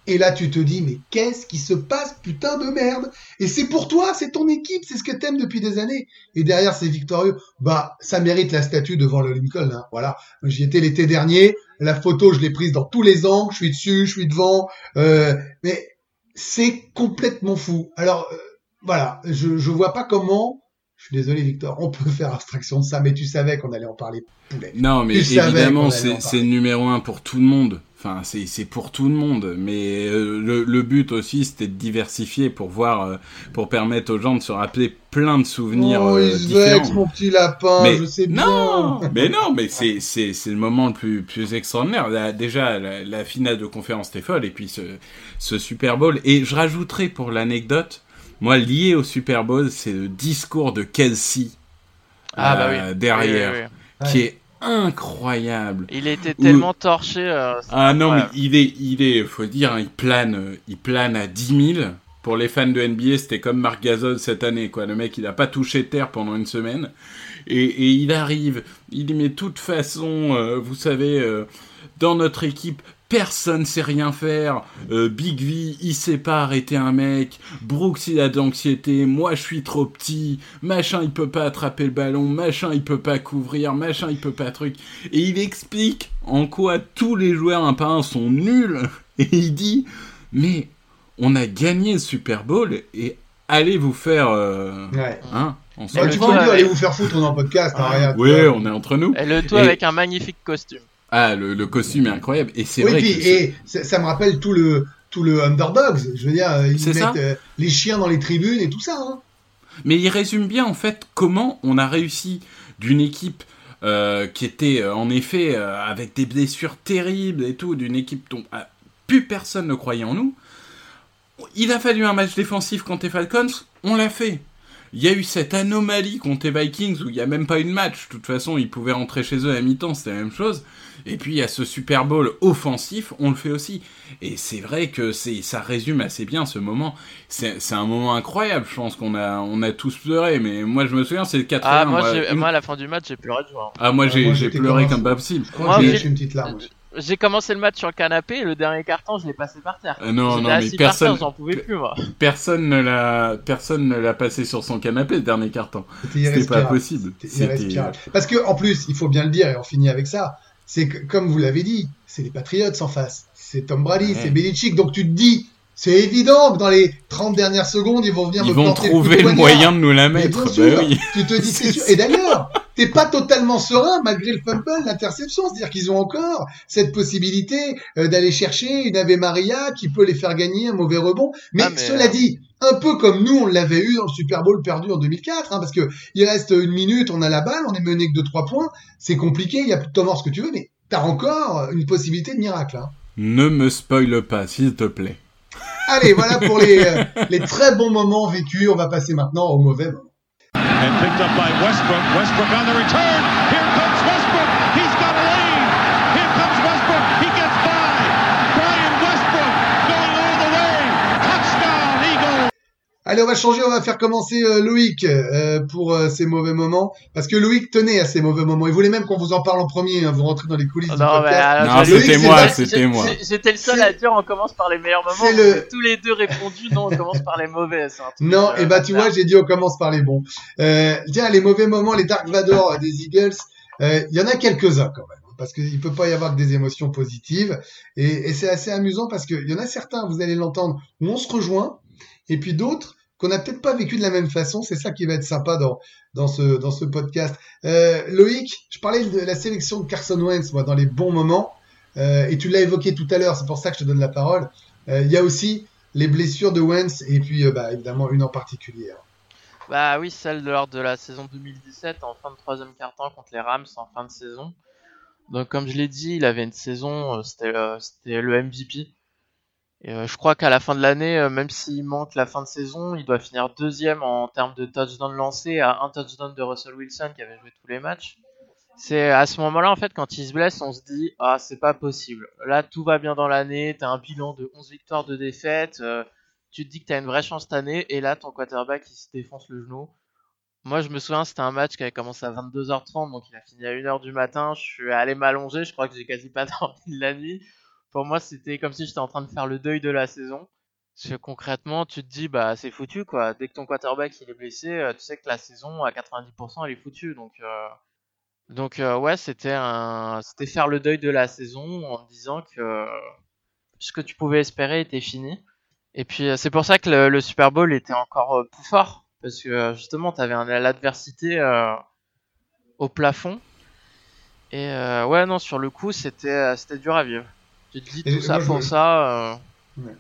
Et là, tu te dis, mais qu'est-ce qui se passe, putain de merde? Et c'est pour toi, c'est ton équipe, c'est ce que t'aimes depuis des années. Et derrière, c'est victorieux. Bah, ça mérite la statue devant le Lincoln. Hein. Voilà, j'y étais l'été dernier. La photo, je l'ai prise dans tous les angles. Je suis dessus, je suis devant. Euh, mais c'est complètement fou. Alors, euh, voilà, je, je vois pas comment je suis désolé, Victor, on peut faire abstraction de ça, mais tu savais qu'on allait en parler. Poulet. Non, mais évidemment, c'est numéro un pour tout le monde. Enfin, c'est pour tout le monde, mais euh, le, le, but aussi, c'était de diversifier pour voir, euh, pour permettre aux gens de se rappeler plein de souvenirs oh, euh, différents. mon petit lapin, mais, je sais non, mais non, mais c'est c'est c'est le moment le plus plus extraordinaire. déjà, la, la, finale de conférence était folle, et puis ce ce Super Bowl. Et je rajouterai pour l'anecdote, moi lié au Super Bowl, c'est le discours de Kelsey ah, bah oui. derrière, qui est incroyable. Il était tellement torché. Euh, ah non, mais il est, il est, faut dire, hein, il plane, euh, il plane à 10 000. Pour les fans de NBA, c'était comme Marc Gasol cette année, quoi. Le mec, il a pas touché terre pendant une semaine. Et, et il arrive, il dit, mais de toute façon, euh, vous savez, dans notre équipe, personne sait rien faire. Euh, Big V, il sait pas arrêter un mec. Brooks, il a de l'anxiété. Moi, je suis trop petit. Machin, il peut pas attraper le ballon. Machin, il peut pas couvrir. Machin, il peut pas truc. Et il explique en quoi tous les joueurs un par un sont nuls. Et il dit, mais on a gagné le Super Bowl et allez vous faire, euh, Ouais. hein, on Bah, le tu avec- allez vous faire foutre, on est en podcast, hein, rien. Oui, on est entre nous. Et le tout Et- avec un magnifique costume. Ah, le, le costume est incroyable. Et c'est Oui, vrai puis, que c'est- et ça, ça me rappelle tout le tout le underdogs. Je veux dire, ils mettent euh, les chiens dans les tribunes et tout ça. Hein. Mais il résume bien en fait comment on a réussi d'une équipe euh, qui était euh, en effet euh, avec des blessures terribles et tout, d'une équipe dont ah, plus personne ne croyait en nous. Il a fallu un match défensif contre les Falcons, on l'a fait. Il y a eu cette anomalie contre les Vikings où il n'y a même pas eu de match. De toute façon, ils pouvaient rentrer chez eux à mi-temps, c'était la même chose. Et puis il y a ce Super Bowl offensif, on le fait aussi. Et c'est vrai que c'est ça résume assez bien ce moment. C'est c'est un moment incroyable, je pense qu'on a, on a tous pleuré. Mais moi je me souviens, c'est le 4 Ah, moi, j'ai- moi, à la fin du match, j'ai pleuré de joie. Ah, moi Ouais, j'ai moi, j'ai j'étais pleuré comme pas possible. Moi, j'ai une petite larme. J'ai commencé le match sur le canapé et le dernier carton, je l'ai passé par terre. Euh, non, non, mais personne, j'en pouvais plus, moi. personne ne l'a, personne ne l'a passé sur son canapé le dernier carton. C'était pas possible. C'était irrespirable. Parce que en plus, il faut bien le dire et on finit avec ça. C'est que, comme vous l'avez dit, c'est les Patriots en face. C'est Tom Brady, Ouais. c'est Belichick. Donc tu te dis, c'est évident que dans les 30 dernières secondes, ils vont venir Ils me vont trouver le moyen de nous la mettre. bien sûr, Bah oui. tu te dis c'est sûr. Et d'ailleurs, t'es pas totalement serein malgré le fumble, l'interception. C'est-à-dire qu'ils ont encore cette possibilité euh, d'aller chercher une Ave Maria qui peut les faire gagner un mauvais rebond. Mais, Ah, mais, cela euh, dit, un peu comme nous on l'avait eu dans le Super Bowl perdu en 2004, hein, parce que il reste une minute, on a la balle, on est mené que de trois points, c'est compliqué, il y a plus de temps mort ce que tu veux, mais t'as encore une possibilité de miracle. Hein. Ne me spoile pas, s'il te plaît. Allez, voilà pour les, euh, les très bons moments vécus. On va passer maintenant aux mauvais moments. And picked up by Westbrook. Westbrook on the return. Here Allez, on va changer, on va faire commencer euh, Loïc euh, pour euh, ces mauvais moments, parce que Loïc tenait à ces mauvais moments. Il voulait même qu'on vous en parle en premier. hein, vous rentrez dans les coulisses du Non, mais podcast. alors, Non, je- Loïc, c'était c'est moi, c'était moi. J'étais le seul C'est- à dire on commence par les meilleurs moments. c'est le- tous les deux répondu non, on commence par les mauvais. c'est un truc, Non, euh, et bah tu bizarre. vois, j'ai dit on commence par les bons. Euh, tiens, les mauvais moments, les Dark Vador euh, des Eagles, euh, il y en a quelques-uns quand même, hein, parce qu'il peut pas y avoir que des émotions positives. Et, et c'est assez amusant parce qu'il y en a certains, vous allez l'entendre, où on se rejoint, et puis d'autres qu'on n'a peut-être pas vécu de la même façon. C'est ça qui va être sympa dans dans ce dans ce podcast. Euh, Loïc, je parlais de la sélection de Carson Wentz, moi, dans les bons moments, euh, et tu l'as évoqué tout à l'heure. C'est pour ça que je te donne la parole. Euh, Il y a aussi les blessures de Wentz et puis bah, évidemment une en particulier. Bah oui, celle de lors de la saison 2017 en fin de troisième quart-temps contre les Rams en fin de saison. Donc comme je l'ai dit, il avait une saison, c'était le MVP. Euh, je crois qu'à la fin de l'année, euh, même s'il manque la fin de saison, il doit finir deuxième en termes de touchdown lancé à un touchdown de Russell Wilson qui avait joué tous les matchs. C'est à ce moment-là en fait quand il se blesse, on se dit ah c'est pas possible. Là tout va bien dans l'année, t'as un bilan de 11 victoires de défaites. euh, tu te dis que tu as une vraie chance cette année, et là, ton quarterback, il se défonce le genou. Moi, je me souviens, c'était un match qui avait commencé à 22h30, donc il a fini à 1h du matin. Je suis allé m'allonger, je crois que j'ai quasi pas dormi de la nuit. Pour moi, c'était comme si j'étais en train de faire le deuil de la saison. Parce que concrètement, tu te dis, bah, c'est foutu, quoi. Dès que ton quarterback, il est blessé, euh, tu sais que la saison, à 90%, elle est foutue. Donc, euh, donc euh, ouais, c'était c'était faire le deuil de la saison en disant que ce que tu pouvais espérer était fini. Et puis c'est pour ça que le, Super Bowl était encore plus fort parce que justement tu avais l'adversité au plafond. Et ouais non sur le coup c'était c'était dur à vivre. Tu te dis Et tout ça moi, pour me- ça. euh, Ouais.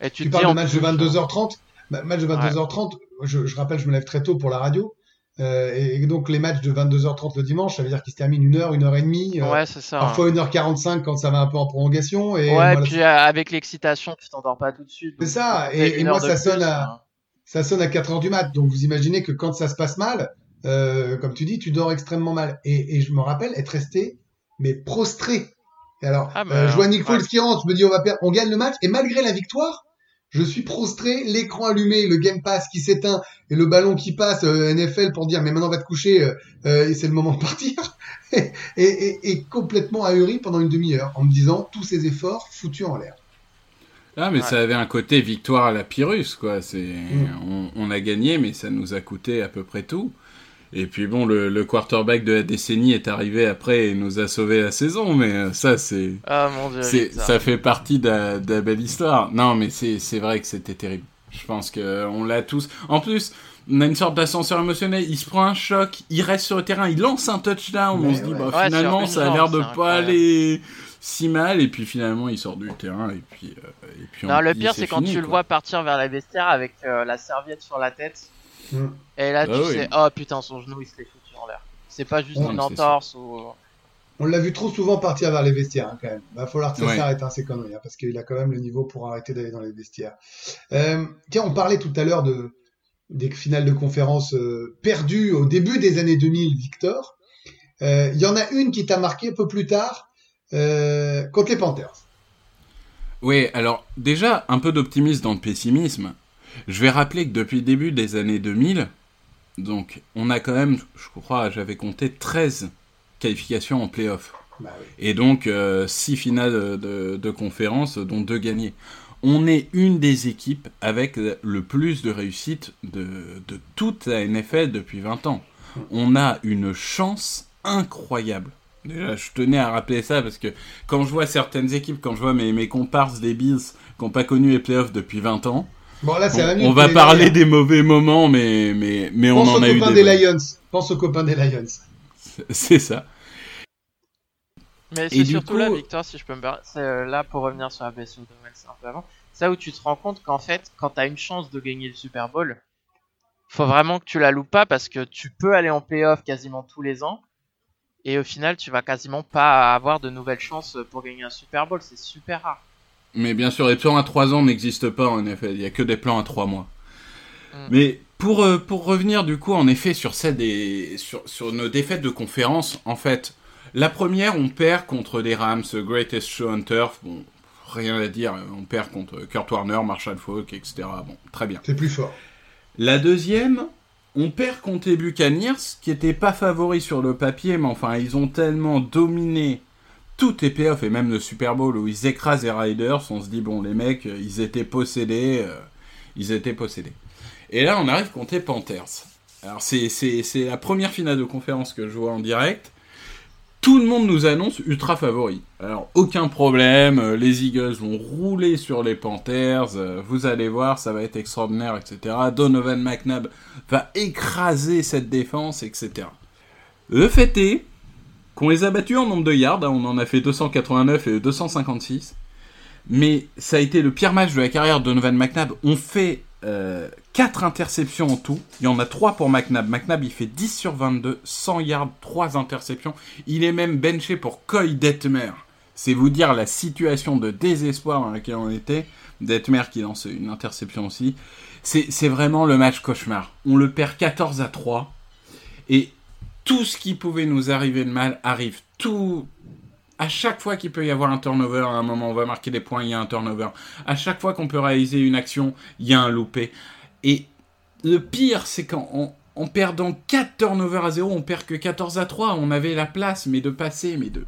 Et tu, Tu te dis parles en de match de plus, euh, 22h30. Ma- Match de 22h30, je, je rappelle, je me lève très tôt pour la radio. Euh, et donc les matchs de 22h30 le dimanche, ça veut dire qu'ils se terminent une heure, une heure et demie, euh, Ouais c'est ça. parfois 1h45 quand ça va un peu en prolongation. Et ouais voilà, puis euh, avec l'excitation tu t'endors pas tout de suite. C'est ça, et- moi, ça sonne plus, à- hein. ça sonne à 4h du mat. Donc vous imaginez que quand ça se passe mal, euh, comme tu dis, tu dors extrêmement mal. Et, et je me rappelle être resté, mais prostré. Et alors, Ah, euh, je vois Nick ouais. Foles qui rentre, je me dis on va perdre, on gagne le match, et malgré la victoire, je suis prostré, l'écran allumé, le Game Pass qui s'éteint et le ballon qui passe euh, NFL pour dire mais maintenant va te coucher euh, et c'est le moment de partir et, et, et complètement ahuri pendant une demi-heure en me disant tous ces efforts foutus en l'air. Ah, mais Ouais. ça avait un côté victoire à la Pyrrhus, quoi. C'est, Mm. on, on a gagné, mais ça nous a coûté à peu près tout. Et puis bon, le, le quarterback de la décennie est arrivé après et nous a sauvé la saison, mais euh, ça, c'est, Ah mon dieu. ça fait partie de la, de la belle histoire. Non, mais c'est, c'est vrai que c'était terrible. Je pense que on l'a tous. En plus, on a une sorte d'ascenseur émotionnel. Il se prend un choc, il reste sur le terrain, il lance un touchdown. Mais on se dit, ouais. bah, Ouais, finalement, ça a l'air de pas incroyable. aller si mal. Et puis finalement, il sort du terrain. Et puis, euh, et puis Non, on le dit, pire, c'est quand fini, tu le vois partir vers la vestiaire avec euh, la serviette sur la tête. Mm. Et là, Ah tu oui. sais, oh putain, son genou, il se l'est foutu en l'air. C'est pas juste Ouais, une entorse ou. On l'a vu trop souvent partir vers les vestiaires, hein, quand même. Va falloir que ça Ouais. s'arrête, hein, ces conneries, hein, parce qu'il a quand même le niveau pour arrêter d'aller dans les vestiaires. Euh, tiens, on parlait tout à l'heure de des finales de conférence euh, perdues au début des années 2000, Victor. Euh, Il y en a une qui t'a marqué un peu plus tard euh, contre les Panthers. Oui, alors déjà, un peu d'optimisme dans le pessimisme. Je vais rappeler que depuis le début des années 2000, donc on a quand même, je crois, j'avais compté 13 qualifications en playoff. Bah oui. Et donc 6 finales de, de, de conférence, dont 2 gagnées. On est une des équipes avec le plus de réussite de, de toute la NFL depuis 20 ans. On a une chance incroyable. Déjà, je tenais à rappeler ça parce que quand je vois certaines équipes, quand je vois mes, mes comparses des Bills qui n'ont pas connu les playoffs depuis 20 ans, Bon, là, c'est bon, on va parler Lions. des mauvais moments, mais, mais, mais on Pense en aux a eu copains des. des. Lions. Pense aux copains des Lions. C'est ça. Mais c'est surtout coup- là, Victor, si je peux me permettre, c'est euh, là pour revenir sur la blessure de Wells un peu avant. C'est là où tu te rends compte qu'en fait, quand t'as une chance de gagner le Super Bowl, faut vraiment que tu la loupes pas parce que tu peux aller en playoff quasiment tous les ans. Et au final, tu vas quasiment pas avoir de nouvelles chances pour gagner un Super Bowl. C'est super rare. Mais bien sûr, les plans à 3 ans n'existent pas en effet. Il n'y a que des plans à 3 mois. Mm. Mais pour, euh, pour revenir du coup en effet sur, celle des, sur, sur nos défaites de conférence, en fait, la première, on perd contre les Rams, The Greatest Show on Turf. Bon, rien à dire, on perd contre Kurt Warner, Marshall Falk, etc. Bon, très bien. C'est plus fort. La deuxième, on perd contre les Buccaneers, qui n'étaient pas favoris sur le papier, mais enfin, ils ont tellement dominé toutes les et même le Super Bowl où ils écrasent les Riders, on se dit, bon, les mecs, ils étaient possédés, euh, ils étaient possédés. Et là, on arrive contre les Panthers. Alors, c'est la première finale de conférence que je vois en direct. Tout le monde nous annonce ultra favori. Alors, aucun problème, euh, les Eagles vont rouler sur les Panthers, euh, vous allez voir, ça va être extraordinaire, etc. Donovan McNabb va écraser cette défense, etc. Le fait est qu'on les a battus en nombre de yards, hein, on en a fait 289 et 256, mais ça a été le pire match de la carrière de Donovan McNabb. On fait 4 interceptions en tout, il y en a 3 pour McNabb. McNabb il fait 10 sur 22, 100 yards, 3 interceptions. Il est même benché pour Coy Detmer. C'est vous dire la situation de désespoir dans laquelle on était. Detmer qui lance une interception aussi. C'est vraiment le match cauchemar. On le perd 14 à 3. Et tout ce qui pouvait nous arriver de mal arrive. Tout. À chaque fois qu'il peut y avoir un turnover, à un moment on va marquer des points, il y a un turnover. À chaque fois qu'on peut réaliser une action, il y a un loupé. Et le pire, c'est qu'en en, perdant 4 turnovers à 0, on perd que 14 à 3. On avait la place, mais de passer, mais de,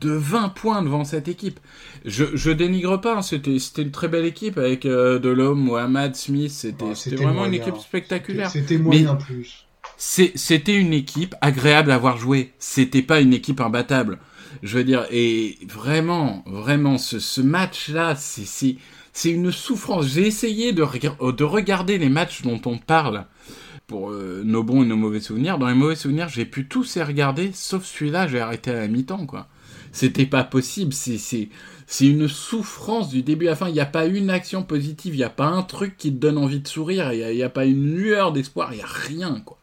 de 20 points devant cette équipe. Je, je dénigre pas, hein, c'était c'était une très belle équipe avec euh, Delhomme, Mohamed, Smith. C'était c'était c'était vraiment une moyen. équipe spectaculaire. C'était moyen en plus. C'était une équipe agréable à voir jouer. C'était pas une équipe imbattable. Je veux dire, et vraiment, vraiment, ce, match-là, c'est- une souffrance. J'ai essayé de, rega- de regarder les matchs dont on parle pour euh, nos bons et nos mauvais souvenirs. Dans les mauvais souvenirs, j'ai pu tous les regarder, sauf celui-là, j'ai arrêté à la mi-temps, quoi. C'était pas possible. C'est une souffrance du début à la fin. Il n'y a pas une action positive. Il n'y a pas un truc qui te donne envie de sourire. Il n'y a, a pas une lueur d'espoir. Il n'y a rien, quoi.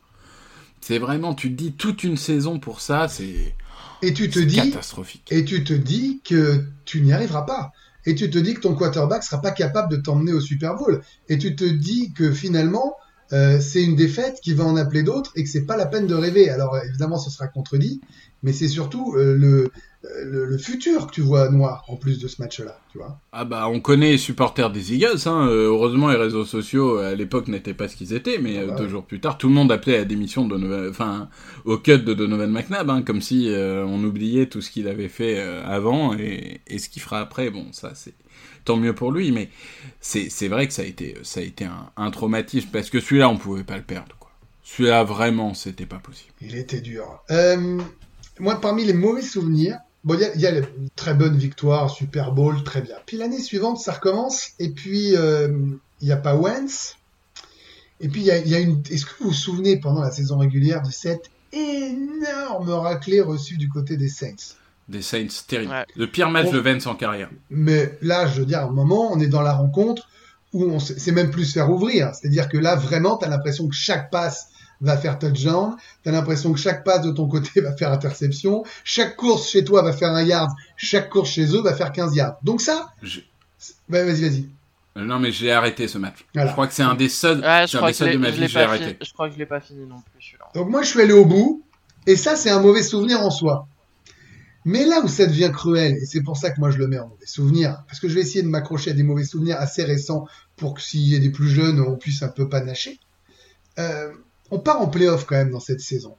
C'est vraiment, tu te dis toute une saison pour ça, c'est Et tu te dis, catastrophique. et tu te dis que tu n'y arriveras pas. Et tu te dis que ton quarterback sera pas capable de t'emmener au Super Bowl. Et tu te dis que finalement, euh, c'est une défaite qui va en appeler d'autres et que c'est pas la peine de rêver. Alors évidemment, ce sera contredit, mais c'est surtout euh, le, euh, le, le futur que tu vois noir en plus de ce match-là, tu vois. Ah bah on connaît les supporters des Eagles, hein. heureusement les réseaux sociaux à l'époque n'étaient pas ce qu'ils étaient, mais Ah bah deux ouais. jours plus tard, tout le monde appelait à la démission de Donovan, enfin au cut de Donovan McNabb, hein, comme si euh, on oubliait tout ce qu'il avait fait avant et, et ce qu'il fera après. Bon, ça c'est tant mieux pour lui, mais c'est vrai que ça a été ça a été un, traumatisme parce que celui-là on pouvait pas le perdre. Celui-là vraiment c'était pas possible. Il était dur. Euh, moi, parmi les mauvais souvenirs, Bon, il y a, une très bonne victoire, Super Bowl, très bien. Puis l'année suivante, ça recommence, et puis euh, il n'y a pas Wentz. Et puis il y a, y a une. Est-ce que vous vous souvenez pendant la saison régulière de cette énorme raclée reçue du côté des Saints? Des Saints, terrible. Ouais. Le pire match de Vance en carrière. Mais là, je veux dire, à un moment, on est dans la rencontre où on sait- c'est même plus se faire ouvrir. C'est-à-dire que là, vraiment, tu as l'impression que chaque passe va faire touchdown. Tu as l'impression que chaque passe de ton côté va faire interception. Chaque course chez toi va faire un yard. Chaque course chez eux va faire 15 yards. Donc ça, Je- vas-y, vas-y. Non, mais j'ai arrêté ce match. Voilà. Je crois que c'est un des seuls, Ouais, je c'est un crois des que, seuls je de ma l'ai- je l'ai vie, j'ai arrêté. fini. Je crois que je l'ai pas fini non plus. Donc moi, je suis allé au bout. Et ça, c'est un mauvais souvenir en soi. Mais là où ça devient cruel, et c'est pour ça que moi je le mets en mauvais souvenir, parce que je vais essayer de m'accrocher à des mauvais souvenirs assez récents pour que s'il y ait des plus jeunes, on puisse un peu panacher. Euh, on part en playoff quand même dans cette saison.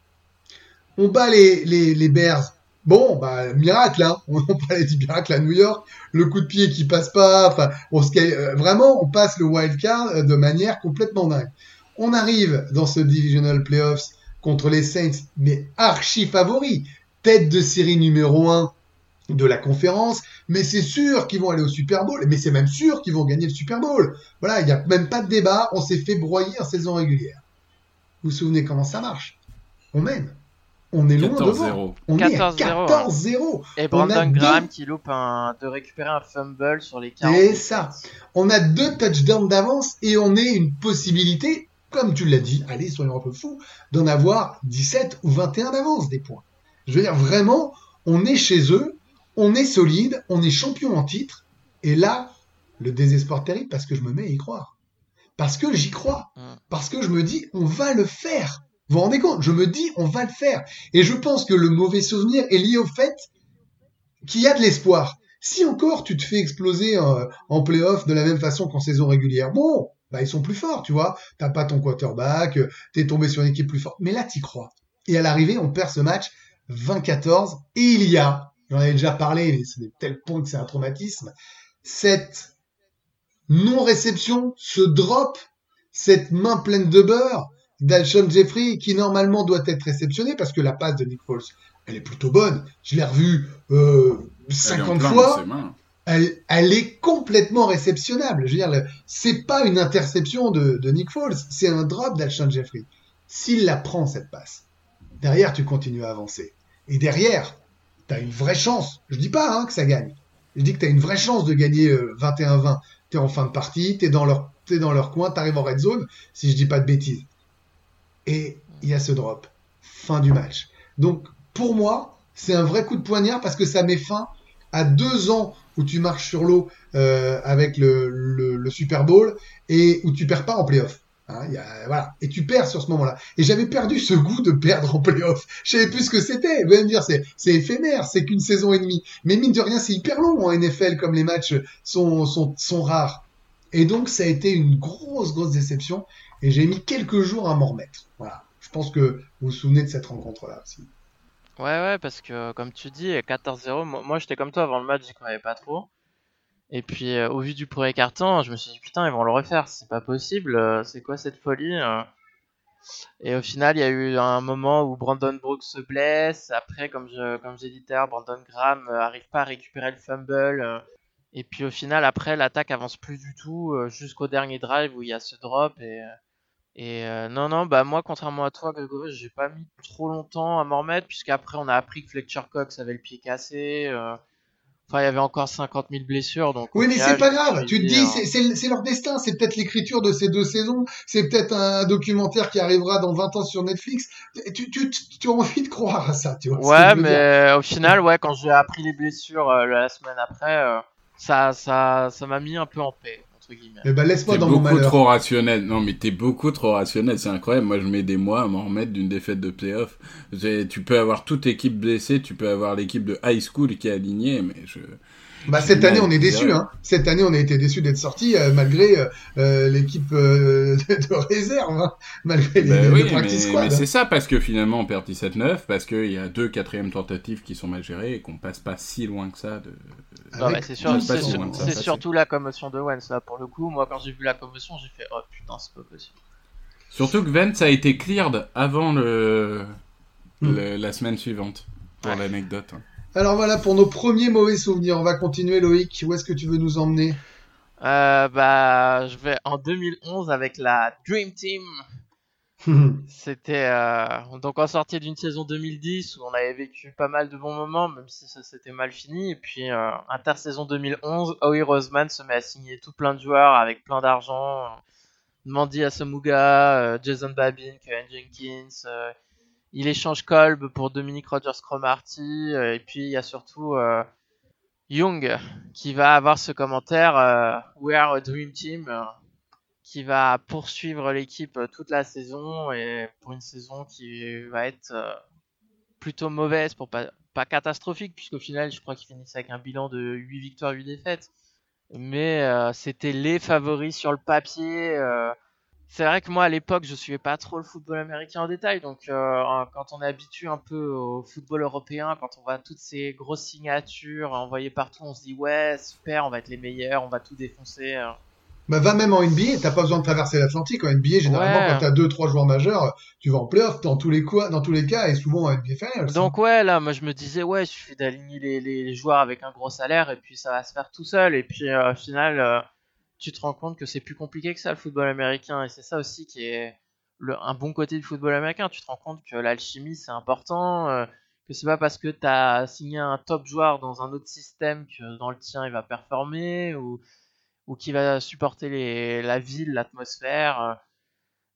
On bat les, les, les Bears. Bon, bah, miracle, hein. On parlait du miracle à New York. Le coup de pied qui passe pas. Enfin, on se, euh, vraiment, on passe le wild card euh, de manière complètement dingue. On arrive dans ce divisional playoffs contre les Saints, mais archi favoris. Tête de série numéro 1 de la conférence, mais c'est sûr qu'ils vont aller au Super Bowl, mais c'est même sûr qu'ils vont gagner le Super Bowl. Voilà, il n'y a même pas de débat, on s'est fait broyer en saison régulière. Vous vous souvenez comment ça marche? On mène. On est loin devant. 14-0. On est à 14-0, 14-0. Et On a Brandon deux- Graham qui loupe un, de récupérer un fumble sur les 40. C'est ça. On a deux touchdowns d'avance et on est une possibilité, comme tu l'as dit, allez, soyons un peu fous, d'en avoir 17 ou 21 d'avance des points. Je veux dire, vraiment, on est chez eux, on est solide, on est champion en titre, et là, le désespoir terrible parce que je me mets à y croire. Parce que j'y crois. Mm. Parce que je me dis, on va le faire. Vous vous rendez compte? Je me dis, on va le faire. Et je pense que le mauvais souvenir est lié au fait qu'il y a de l'espoir. Si encore tu te fais exploser en, en playoff de la même façon qu'en saison régulière, bon, bah ils sont plus forts, tu vois. T'as pas ton quarterback, euh, t'es tombé sur une équipe plus forte. Mais là, t'y crois. Et à l'arrivée, on perd ce match 20-14. Et il y a, j'en avais déjà parlé, mais c'est de tel point que c'est un traumatisme, cette non-réception, ce drop, cette main pleine de beurre d'Alshon Jeffrey qui normalement doit être réceptionné parce que la passe de Nick Foles, elle est plutôt bonne. Je l'ai revue euh, Elle est en 50 plein dans fois elle, elle est complètement réceptionnable. Je veux dire, c'est pas une interception de, de Nick Foles, c'est un drop d'Alshon Jeffrey. S'il la prend, cette passe, derrière, tu continues à avancer. Et derrière, tu as une vraie chance. Je dis pas hein, que ça gagne. Je dis que tu as une vraie chance de gagner euh, 21-20. Tu es en fin de partie, tu es dans leur, dans leur coin, tu en red zone, si je dis pas de bêtises. Et il y a ce drop. Fin du match. Donc, pour moi, c'est un vrai coup de poignard parce que ça met fin à deux ans où tu marches sur l'eau euh, avec le Super Bowl et où tu perds pas en playoff. Hein. Et tu perds sur ce moment-là. Et j'avais perdu ce goût de perdre en playoff. Je savais plus ce que c'était. Vous allez me dire, c'est, éphémère, c'est qu'une saison et demie. Mais mine de rien, c'est hyper long en NFL comme les matchs sont, rares. Et donc, ça a été une grosse, grosse déception. Et j'ai mis quelques jours à m'en remettre. Voilà. Je pense que vous vous souvenez de cette rencontre-là aussi. Ouais, ouais, parce que comme tu dis, 14-0, moi, moi, j'étais comme toi avant le match, j'y croyais pas trop. Et puis euh, au vu du premier carton, je me suis dit putain, ils vont le refaire, c'est pas possible, euh, c'est quoi cette folie euh. Et au final, il y a eu un moment où Brandon Brooks se blesse. Après, comme je, comme j'ai dit tout à Brandon Graham arrive pas à récupérer le fumble. et puis au final, après, l'attaque avance plus du tout jusqu'au dernier drive où il y a ce drop. Et, et non, non, bah moi, contrairement à toi, Grégory, j'ai pas mis trop longtemps à m'en remettre, puisqu'après, on a appris que Fletcher Cox avait le pied cassé. Enfin, il y avait encore 50 000 blessures. Donc Oui, mais c'est pas grave. Tu te dis, euh, c'est- leur destin. C'est peut-être l'écriture de ces deux saisons. C'est peut-être un documentaire qui arrivera dans 20 ans sur Netflix. Tu, tu, tu, tu as envie de croire à ça, tu vois. Ouais, mais au final, ouais, quand j'ai appris les blessures euh, la semaine après, euh, ça, ça, ça m'a mis un peu en paix entre guillemets. Eh ben, laisse-moi T'es dans mon beaucoup malheur. trop rationnel. Non, mais t'es beaucoup trop rationnel. C'est incroyable. Moi, je mets des mois à m'en remettre d'une défaite de playoff. Tu peux avoir toute équipe blessée. Tu peux avoir l'équipe de high school qui est alignée, mais je. Bah, cette année, on est déçus. dire. Hein. Cette année, on a été déçus d'être sortis euh, malgré euh, euh, l'équipe euh, de, réserve, hein, malgré les, Bah les oui, practice mais, squad. mais c'est ça parce que finalement on perd 17-9 parce qu'il y a deux quatrièmes tentatives qui sont mal gérées et qu'on passe pas si loin que ça de. Avec- c'est sur- si surtout la commotion de Wentz là pour le coup. Moi, quand j'ai vu la commotion, j'ai fait oh putain, c'est pas possible. Surtout que Vance a été cleared avant le, Hmm. le- la semaine suivante pour Ouais. l'anecdote. hein. Alors voilà pour nos premiers mauvais souvenirs. On va continuer Loïc. Où est-ce que tu veux nous emmener euh, Bah, je vais en 2011 avec la Dream Team. C'était euh, donc en sortie d'une saison 2010 où on avait vécu pas mal de bons moments, même si ça s'était mal fini. Et puis euh, intersaison 2011, Howie Roseman se met à signer tout plein de joueurs avec plein d'argent. Mandy Asamuga, euh, Jason Babin, Kevin Jenkins. Euh, il échange Kolb pour Dominique Rogers-Cromarty. Euh, et puis il y a surtout Young qui va avoir ce commentaire We are a dream team qui va poursuivre l'équipe toute la saison et pour une saison qui va être plutôt mauvaise pour pas, catastrophique puisqu'au final je crois qu'ils finissent avec un bilan de 8 victoires 8 défaites mais euh, c'était les favoris sur le papier. Euh. C'est vrai que moi à l'époque je suivais pas trop le football américain en détail, donc euh, quand on est habitué un peu au football européen, quand on voit toutes ces grosses signatures envoyées partout, on se dit ouais super, on va être les meilleurs, on va tout défoncer. Bah, va même en NBA, t'as pas besoin de traverser l'Atlantique. En NBA, généralement, quand quand t'as deux, trois joueurs majeurs, tu vas en playoff dans tous les cas, dans tous les cas, et souvent en NBA Finals. Donc ouais, là, moi je me disais ouais, il suffit d'aligner les, les, joueurs avec un gros salaire et puis ça va se faire tout seul. Et puis euh, au final, euh, tu te rends compte que c'est plus compliqué que ça le football américain. Et c'est ça aussi qui est le, un bon côté du football américain. Tu te rends compte que l'alchimie c'est important. Euh, que c'est pas parce que t'as signé un top joueur dans un autre système que dans le tien il va performer ou ou qui va supporter les, la ville, l'atmosphère.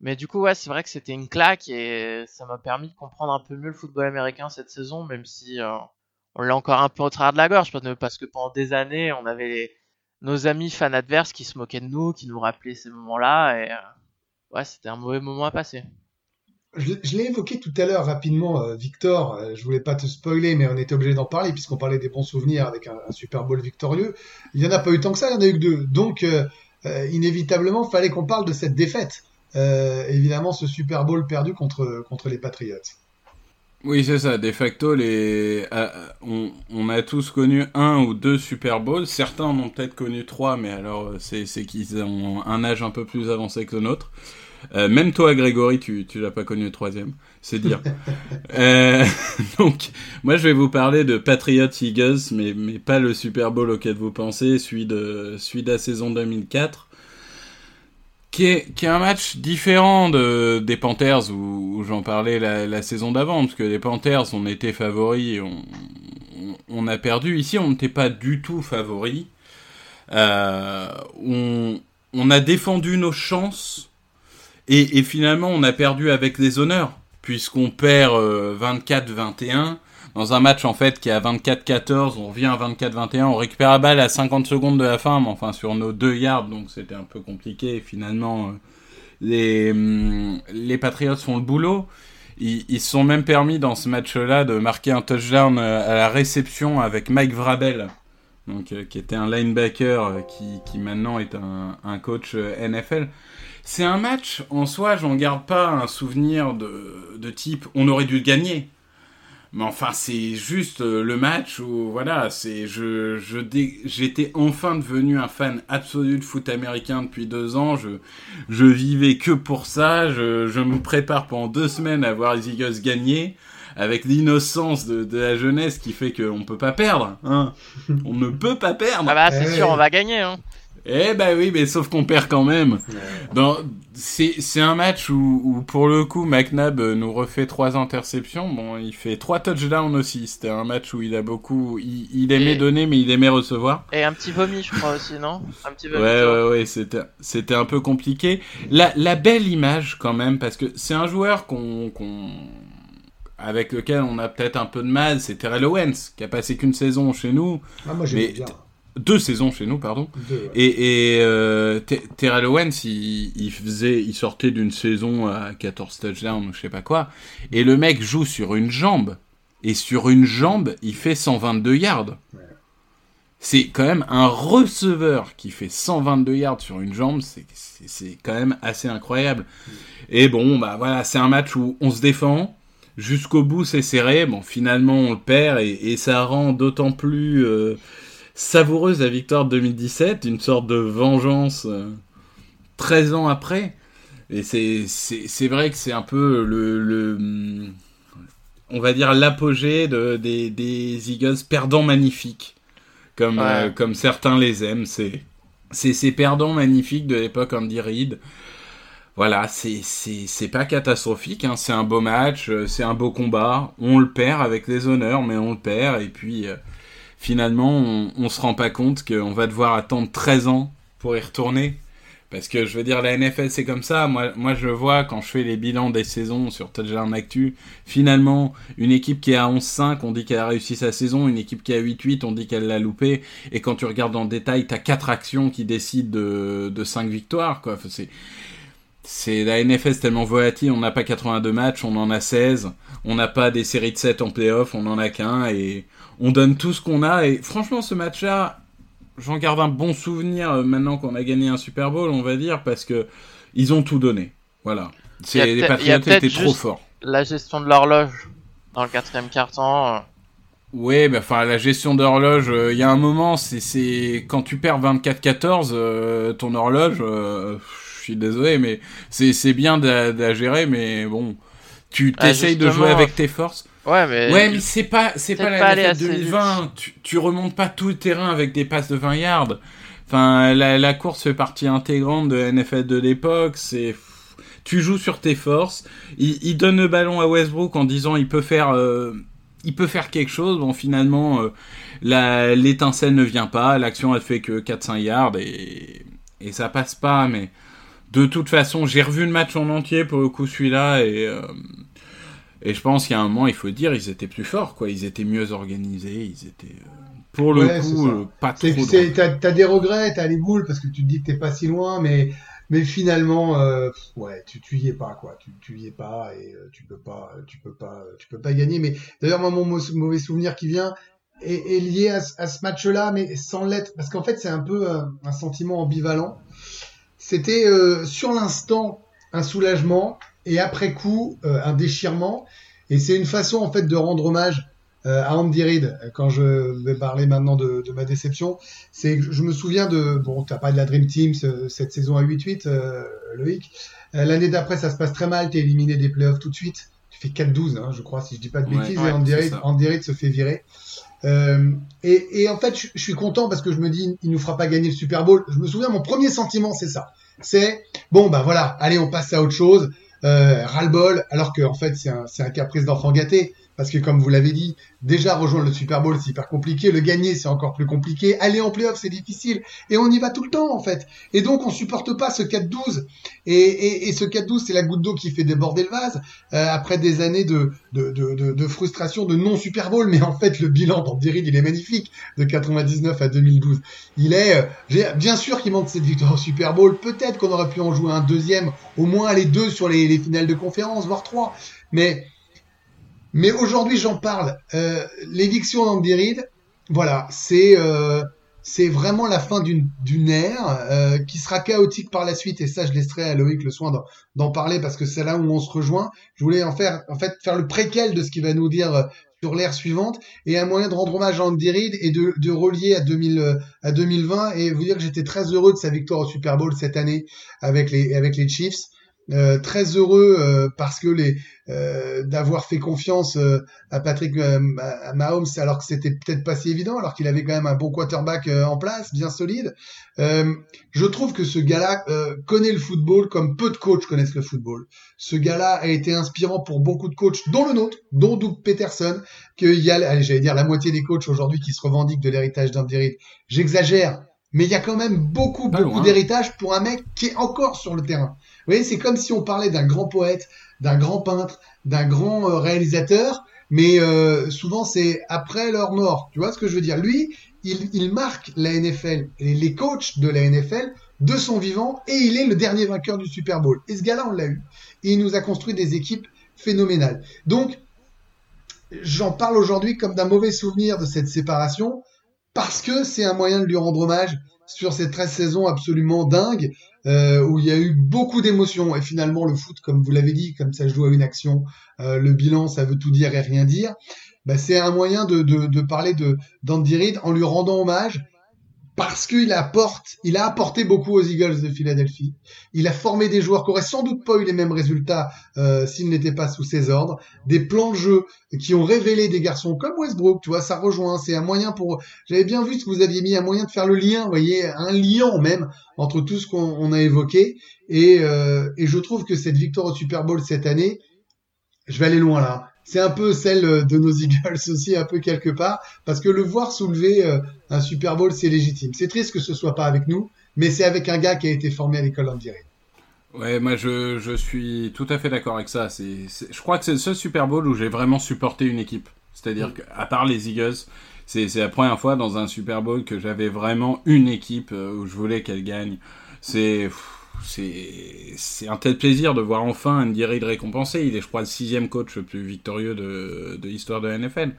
Mais du coup, ouais, c'est vrai que c'était une claque et ça m'a permis de comprendre un peu mieux le football américain cette saison, même si euh, on l'a encore un peu au travers de la gorge, parce que pendant des années, on avait nos amis fans adverses qui se moquaient de nous, qui nous rappelaient ces moments-là, et euh, ouais, c'était un mauvais moment à passer je, l'ai évoqué tout à l'heure rapidement, euh, Victor. Euh, je voulais pas te spoiler, mais on était obligé d'en parler puisqu'on parlait des bons souvenirs avec un, Super Bowl victorieux. Il y en a pas eu tant que ça, il y en a eu que deux. Donc, euh, inévitablement, fallait qu'on parle de cette défaite. évidemment, ce Super Bowl perdu contre contre les Patriots. Oui, c'est ça. De facto, les, on, on, a tous connu un ou deux Super Bowls. Certains en ont peut-être connu trois, mais alors c'est qu'ils ont un âge un peu plus avancé que le nôtre. Euh, même toi, Grégory, tu, tu l'as pas connu le troisième, c'est dire. euh, donc, moi, je vais vous parler de Patriots Eagles, mais, mais pas le Super Bowl auquel vous pensez, celui de, celui de la saison 2004. Qui est, un match différent de, des Panthers où, j'en parlais la, saison d'avant, parce que les Panthers, on était favoris, on, on, a perdu. Ici, on n'était pas du tout favoris. Euh, on, on a défendu nos chances et, finalement, on a perdu avec des honneurs, puisqu'on perd 24-21 euh, dans un match en fait qui est à 24-14, on revient à 24-21, on récupère la balle à 50 secondes de la fin, mais enfin sur nos deux yards, donc c'était un peu compliqué. finalement, euh, les, hum, les Patriots font le boulot. Ils, se sont même permis dans ce match-là de marquer un touchdown euh, à la réception avec Mike Vrabel, donc qui était un linebacker qui, qui maintenant est un, un coach NFL. C'est un match, en soi, j'en garde pas un souvenir de, de type on aurait dû gagner. Mais enfin, c'est juste euh, le match où, voilà, c'est, je, je, j'étais enfin devenu un fan absolu de foot américain depuis deux ans. Je, je vivais que pour ça. Je, je me prépare pendant deux semaines à voir les Eagles gagner avec l'innocence de, de, la jeunesse qui fait qu'on peut pas perdre. Hein. On ne peut pas perdre. Ah bah c'est sûr, on va gagner. Hein. Eh ben oui, mais sauf qu'on perd quand même. C'est un match où, où, pour le coup, McNabb euh, nous refait trois interceptions. Bon, il fait trois touchdowns aussi. C'était un match où il a beaucoup... Il, il aimait donner, mais il aimait recevoir. Et un petit vomi, je crois aussi, non? Un petit vomi. Ouais, ouais, ouais, c'était un peu compliqué. La, la belle image quand même, parce que c'est un joueur qu'on... qu'on avec lequel on a peut-être un peu de mal, c'est Terrell Owens, qui a passé qu'une saison chez nous. Ah, moi, j'ai bien deux saisons chez nous, pardon. Et, et euh, Terrell Owens, il, il, faisait, il sortait d'une saison à 14 touchdowns ou je sais pas quoi, et le mec joue sur une jambe, et sur une jambe, il fait 122 yards. C'est quand même un receveur qui fait 122 yards sur une jambe, c'est quand même assez incroyable. Mm. Et bon, bah voilà, c'est un match où on se défend, jusqu'au bout c'est serré, bon finalement on le perd, et, et ça rend d'autant plus... Euh, savoureuse la victoire de 2017, une sorte de vengeance 13 euh, ans après. Et c'est vrai que c'est un peu le, le, on va dire, l'apogée de, des, des Eagles perdants magnifiques, comme, Ouais. euh, comme certains les aiment. C'est, ces perdants magnifiques de l'époque Andy Reid. Voilà, c'est, pas catastrophique, hein. c'est un beau match, euh, c'est un beau combat. On le perd avec des honneurs, mais on le perd, et puis euh, finalement, on, on se rend pas compte qu'on va devoir attendre 13 ans pour y retourner. Parce que je veux dire, la NFL c'est comme ça. Moi, moi je vois quand je fais les bilans des saisons sur Touchdown Actu, finalement, une équipe qui est à 11-5, on dit qu'elle a réussi sa saison. Une équipe qui est à 8-8, on dit qu'elle l'a loupé. Et quand tu regardes en détail, t'as quatre actions qui décident de, de 5 victoires. C'est, c'est la NFL tellement volatile. On n'a pas 82 matchs, on en a 16. On n'a pas des séries de 7 en playoff, on en a qu'un. Et on donne tout ce qu'on a. Et franchement, ce match-là, j'en garde un bon souvenir euh, maintenant qu'on a gagné un Super Bowl, on va dire, parce que ils ont tout donné. Voilà. C'est, les Patriots étaient trop forts. La gestion de l'horloge dans le quatrième quart-temps. euh, Oui, mais enfin, la gestion d'horloge, euh, il y a un moment, c'est, c'est quand tu perds 24-14, euh, ton horloge, euh, je suis désolé, mais c'est, c'est bien de, la- de la gérer, mais bon, tu Ah, t'essayes de jouer avec tes forces. Ouais, mais. Ouais, mais c'est pas, c'est pas la pas assez 2020. Tu, tu remontes pas tout le terrain avec des passes de 20 yards. Enfin, la, la course fait partie intégrante de la NFL de l'époque. C'est, tu joues sur tes forces. Il, il donne le ballon à Westbrook en disant il peut faire, euh, il peut faire quelque chose. Bon, finalement, euh, la, l'étincelle ne vient pas. L'action elle fait que 4-5 yards et, et ça passe pas. Mais de toute façon, j'ai revu le match en entier pour le coup celui-là et. euh, et je pense qu'il y a un moment, il faut dire, ils étaient plus forts, quoi. Ils étaient mieux organisés, ils étaient, euh, pour le Ouais, coup, euh, pas trop. T'as, t'as des regrets, t'as les boules parce que tu te dis que t'es pas si loin, mais, mais finalement, ouais, tu, tu y es pas, quoi. Tu, tu y es pas et tu peux pas, tu peux pas, tu peux pas gagner. Mais d'ailleurs, moi, mon mau- mauvais souvenir qui vient est, est lié à, ce- à ce match-là, mais sans l'être, parce qu'en fait, c'est un peu un sentiment ambivalent. C'était euh, sur l'instant un soulagement et après coup euh, un déchirement. Et c'est une façon en fait de rendre hommage euh, à Andy Reid. Quand je vais parler maintenant de, de ma déception, c'est je me souviens de bon, t'as pas de la Dream Team ce- cette saison à 8-8, euh, Loïc. L'année d'après, ça se passe très mal. T'es éliminé des playoffs tout de suite. Tu fais 4-12, hein, je crois, si je dis pas de Ouais, bêtises. ouais, et Reid. Andy Reid se fait virer. Euh, et, en fait, je, suis content parce que je me dis, il nous fera pas gagner le Super Bowl. Je me souviens, mon premier sentiment, c'est ça. C'est bon, bah voilà, allez, on passe à autre chose. Euh, ras-le-bol, alors que en fait, c'est un caprice d'enfant gâté. Parce que comme vous l'avez dit, déjà rejoindre le Super Bowl, c'est hyper compliqué. Le gagner, c'est encore plus compliqué. Aller en playoff, c'est difficile. Et on y va tout le temps, en fait. Et donc, on supporte pas ce 4-12. Et, et, et ce 4-12, c'est la goutte d'eau qui fait déborder le vase. Euh, après des années de, de, de, de, frustration, de non-Super Bowl. Mais en fait, le bilan d'Andy Reid, il est magnifique. De 99 à 2012. Il est, euh, bien sûr qu'il manque cette victoire au Super Bowl. Peut-être qu'on aurait pu en jouer un deuxième. Au moins les deux sur les, les finales de conférence, voire trois. Mais, mais aujourd'hui, j'en parle. Euh, Reid, voilà, c'est euh, vraiment la fin d'une ère euh, qui sera chaotique par la suite. Et ça, je laisserai à Loïc le soin d'en- parler parce que c'est là où on se rejoint. Je voulais en faire, en fait, faire le préquel de ce qu'il va nous dire euh, sur l'ère suivante et un moyen de rendre hommage à Andy Reid et de, de relier à 2000 euh, à 2020 et vous dire que j'étais très heureux de sa victoire au Super Bowl cette année avec les avec les Chiefs. Euh, très heureux euh, parce que les euh, d'avoir fait confiance euh, à Patrick euh, à Mahomes alors que c'était peut-être pas si évident alors qu'il avait quand même un bon quarterback euh, en place bien solide. Euh, je trouve que ce gars-là euh, connaît le football comme peu de coachs connaissent le football. Ce gars-là a été inspirant pour beaucoup de coachs dont le nôtre dont Doug Peterson qu'il y a allez, j'allais dire la moitié des coachs aujourd'hui qui se revendiquent de l'héritage d'Andy Reid j'exagère mais il y a quand même beaucoup Pas beaucoup d'héritage pour un mec qui est encore sur le terrain vous voyez, c'est comme si on parlait d'un grand poète, d'un grand peintre, d'un grand euh, réalisateur, mais euh, souvent c'est après leur mort. Tu vois ce que je veux dire? Lui, il, marque la NFL, les coachs de la NFL de son vivant, et il est le dernier vainqueur du Super Bowl. Et ce gars-là, on l'a eu. Il nous a construit des équipes phénoménales. Donc, j'en parle aujourd'hui comme d'un mauvais souvenir de cette séparation, parce que c'est un moyen de lui rendre hommage sur ces 13 saisons absolument dingues euh, où il y a eu beaucoup d'émotions. Et finalement le foot comme vous l'avez dit comme ça joue à une action euh, le bilan ça veut tout dire et rien dire. Bah, c'est un moyen de, de, de parler de d'Andy Reid en lui rendant hommage parce qu'il apporte, il a apporté beaucoup aux Eagles de Philadelphie. Il a formé des joueurs qui auraient sans doute pas eu les mêmes résultats euh, s'ils n'étaient pas sous ses ordres. Des plans de jeu qui ont révélé des garçons comme Westbrook, tu vois, ça rejoint. C'est un moyen pour. J'avais bien vu ce que vous aviez mis, un moyen de faire le lien, vous voyez, un lien même entre tout ce qu'on a évoqué. Et, euh, et je trouve que cette victoire au Super Bowl cette année, je vais aller loin là c'est un peu celle euh, de nos Eagles aussi, un peu quelque part, parce que le voir soulever euh, un Super Bowl, c'est légitime. C'est triste que ce soit pas avec nous, mais c'est avec un gars qui a été formé à l'école en direct. Ouais, moi je, je suis tout à fait d'accord avec ça. C'est, je crois que c'est le seul Super Bowl où j'ai vraiment supporté une équipe. C'est-à-dire mm. qu'à part les Eagles, c'est, c'est la première fois dans un Super Bowl que j'avais vraiment une équipe euh, où je voulais qu'elle gagne. C'est c'est un tel plaisir de voir enfin Andy Reid récompensé. Il est, je crois, le sixième coach le plus victorieux de, de l'histoire de la NFL.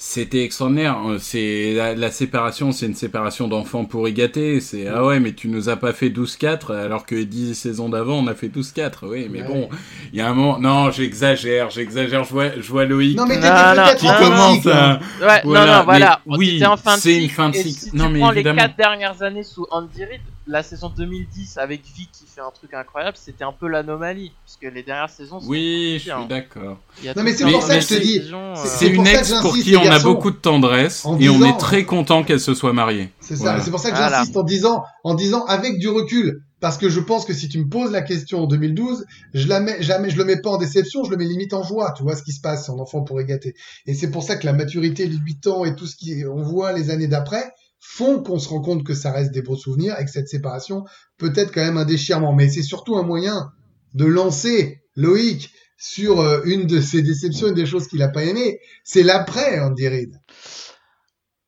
C'était extraordinaire. C'est la, séparation, c'est une séparation d'enfants pour y gâter. C'est ah ouais, mais tu nous as pas fait 12-4 alors que 10 saisons d'avant on a fait 12-4. Oui, mais bon, il y a un moment. Non, j'exagère, j'exagère. Je vois, je vois Loïc. Non, mais t'étais qui commence à. Ouais, non, non, voilà. oui, c'est une fin de cycle. Si non, tu mais prends les 4 dernières années sous Andy Reid, la saison 2010 avec Vic qui fait un truc incroyable, c'était un peu l'anomalie. Puisque les dernières saisons. Oui, je suis hein. d'accord. Non, mais c'est pour ça que je te dis. C'est une ex pour qui on a beaucoup de tendresse et on est très content qu'elle se soit mariée. C'est ça. C'est pour ça que j'insiste en disant, en disant avec du recul. Parce que je pense que si tu me poses la question en 2012, je la mets, jamais, je le mets pas en déception, je le mets limite en joie. Tu vois ce qui se passe, son enfant pourrait gâter. Et c'est pour ça que la maturité, les 8 ans et tout ce qu'on voit les années d'après, font qu'on se rend compte que ça reste des beaux souvenirs et que cette séparation peut être quand même un déchirement. Mais c'est surtout un moyen de lancer Loïc sur euh, une de ses déceptions, une des choses qu'il a pas aimé. C'est l'après, Andy Reid.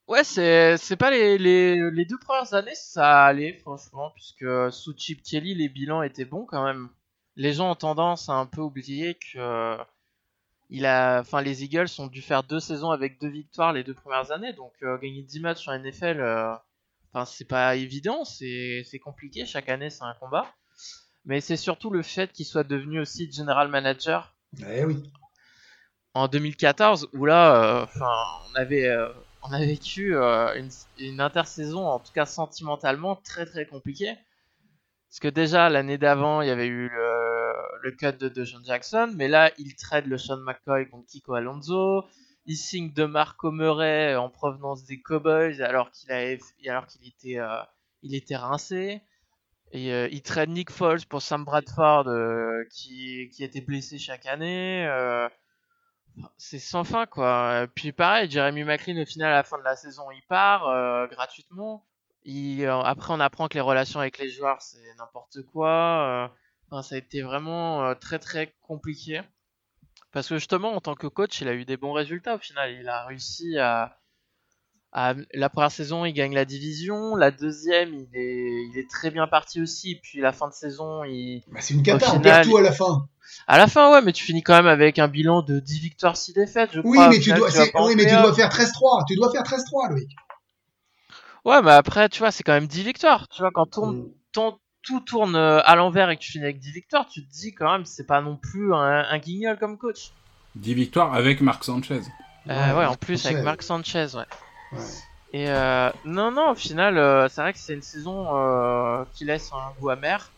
Ouais, c'est c'est pas les, les, les deux premières années ça allait franchement puisque sous Chip Kelly les bilans étaient bons quand même. Les gens ont tendance à un peu oublier que il a, enfin, les Eagles ont dû faire deux saisons avec deux victoires les deux premières années, donc euh, gagner 10 matchs sur NFL, euh, enfin, c'est pas évident, c'est compliqué. Chaque année, c'est un combat. Mais c'est surtout le fait qu'il soit devenu aussi general manager. Eh oui. En 2014, où là, euh, enfin, on avait, on a vécu une, une intersaison, en tout cas sentimentalement, très très compliquée. Parce que déjà, l'année d'avant, il y avait eu le, le cut de, de John Jackson, mais là, il trade le Sean McCoy contre Kiko Alonso. Il signe de Marco Murray en provenance des Cowboys alors qu'il était, euh, était rincé. Et euh, il trade Nick Foles pour Sam Bradford euh, qui, était blessé chaque année. c'est sans fin quoi. Puis pareil, Jeremy McLean au final à la fin de la saison il part gratuitement. Euh, après, on apprend que les relations avec les joueurs, c'est n'importe quoi. Ça a été vraiment euh, très très compliqué. Parce que justement, en tant que coach, il a eu des bons résultats au final. Il a réussi à, la première saison, il gagne la division. La deuxième, il est, il est très bien parti aussi. Puis la fin de saison, il. Bah, c'est une cata, on perd tout à la fin. À la fin, ouais, mais tu finis quand même avec un bilan de 10 victoires, 6 défaites, je oui, crois. Mais tu dois, oui, mais tu dois faire 13-3. Tu dois faire 13-3, Loïc. Ouais, mais après, tu vois, c'est quand même 10 victoires. Tu vois, quand ton, tout tourne euh, à l'envers et que tu finis avec 10 victoires, tu te dis quand même, c'est pas non plus un, guignol comme coach. 10 victoires avec Marc Sanchez. Euh, ouais, en plus, avec Marc Sanchez, ouais. Et euh, non, non, au final, c'est vrai que c'est une saison qui laisse un goût amer.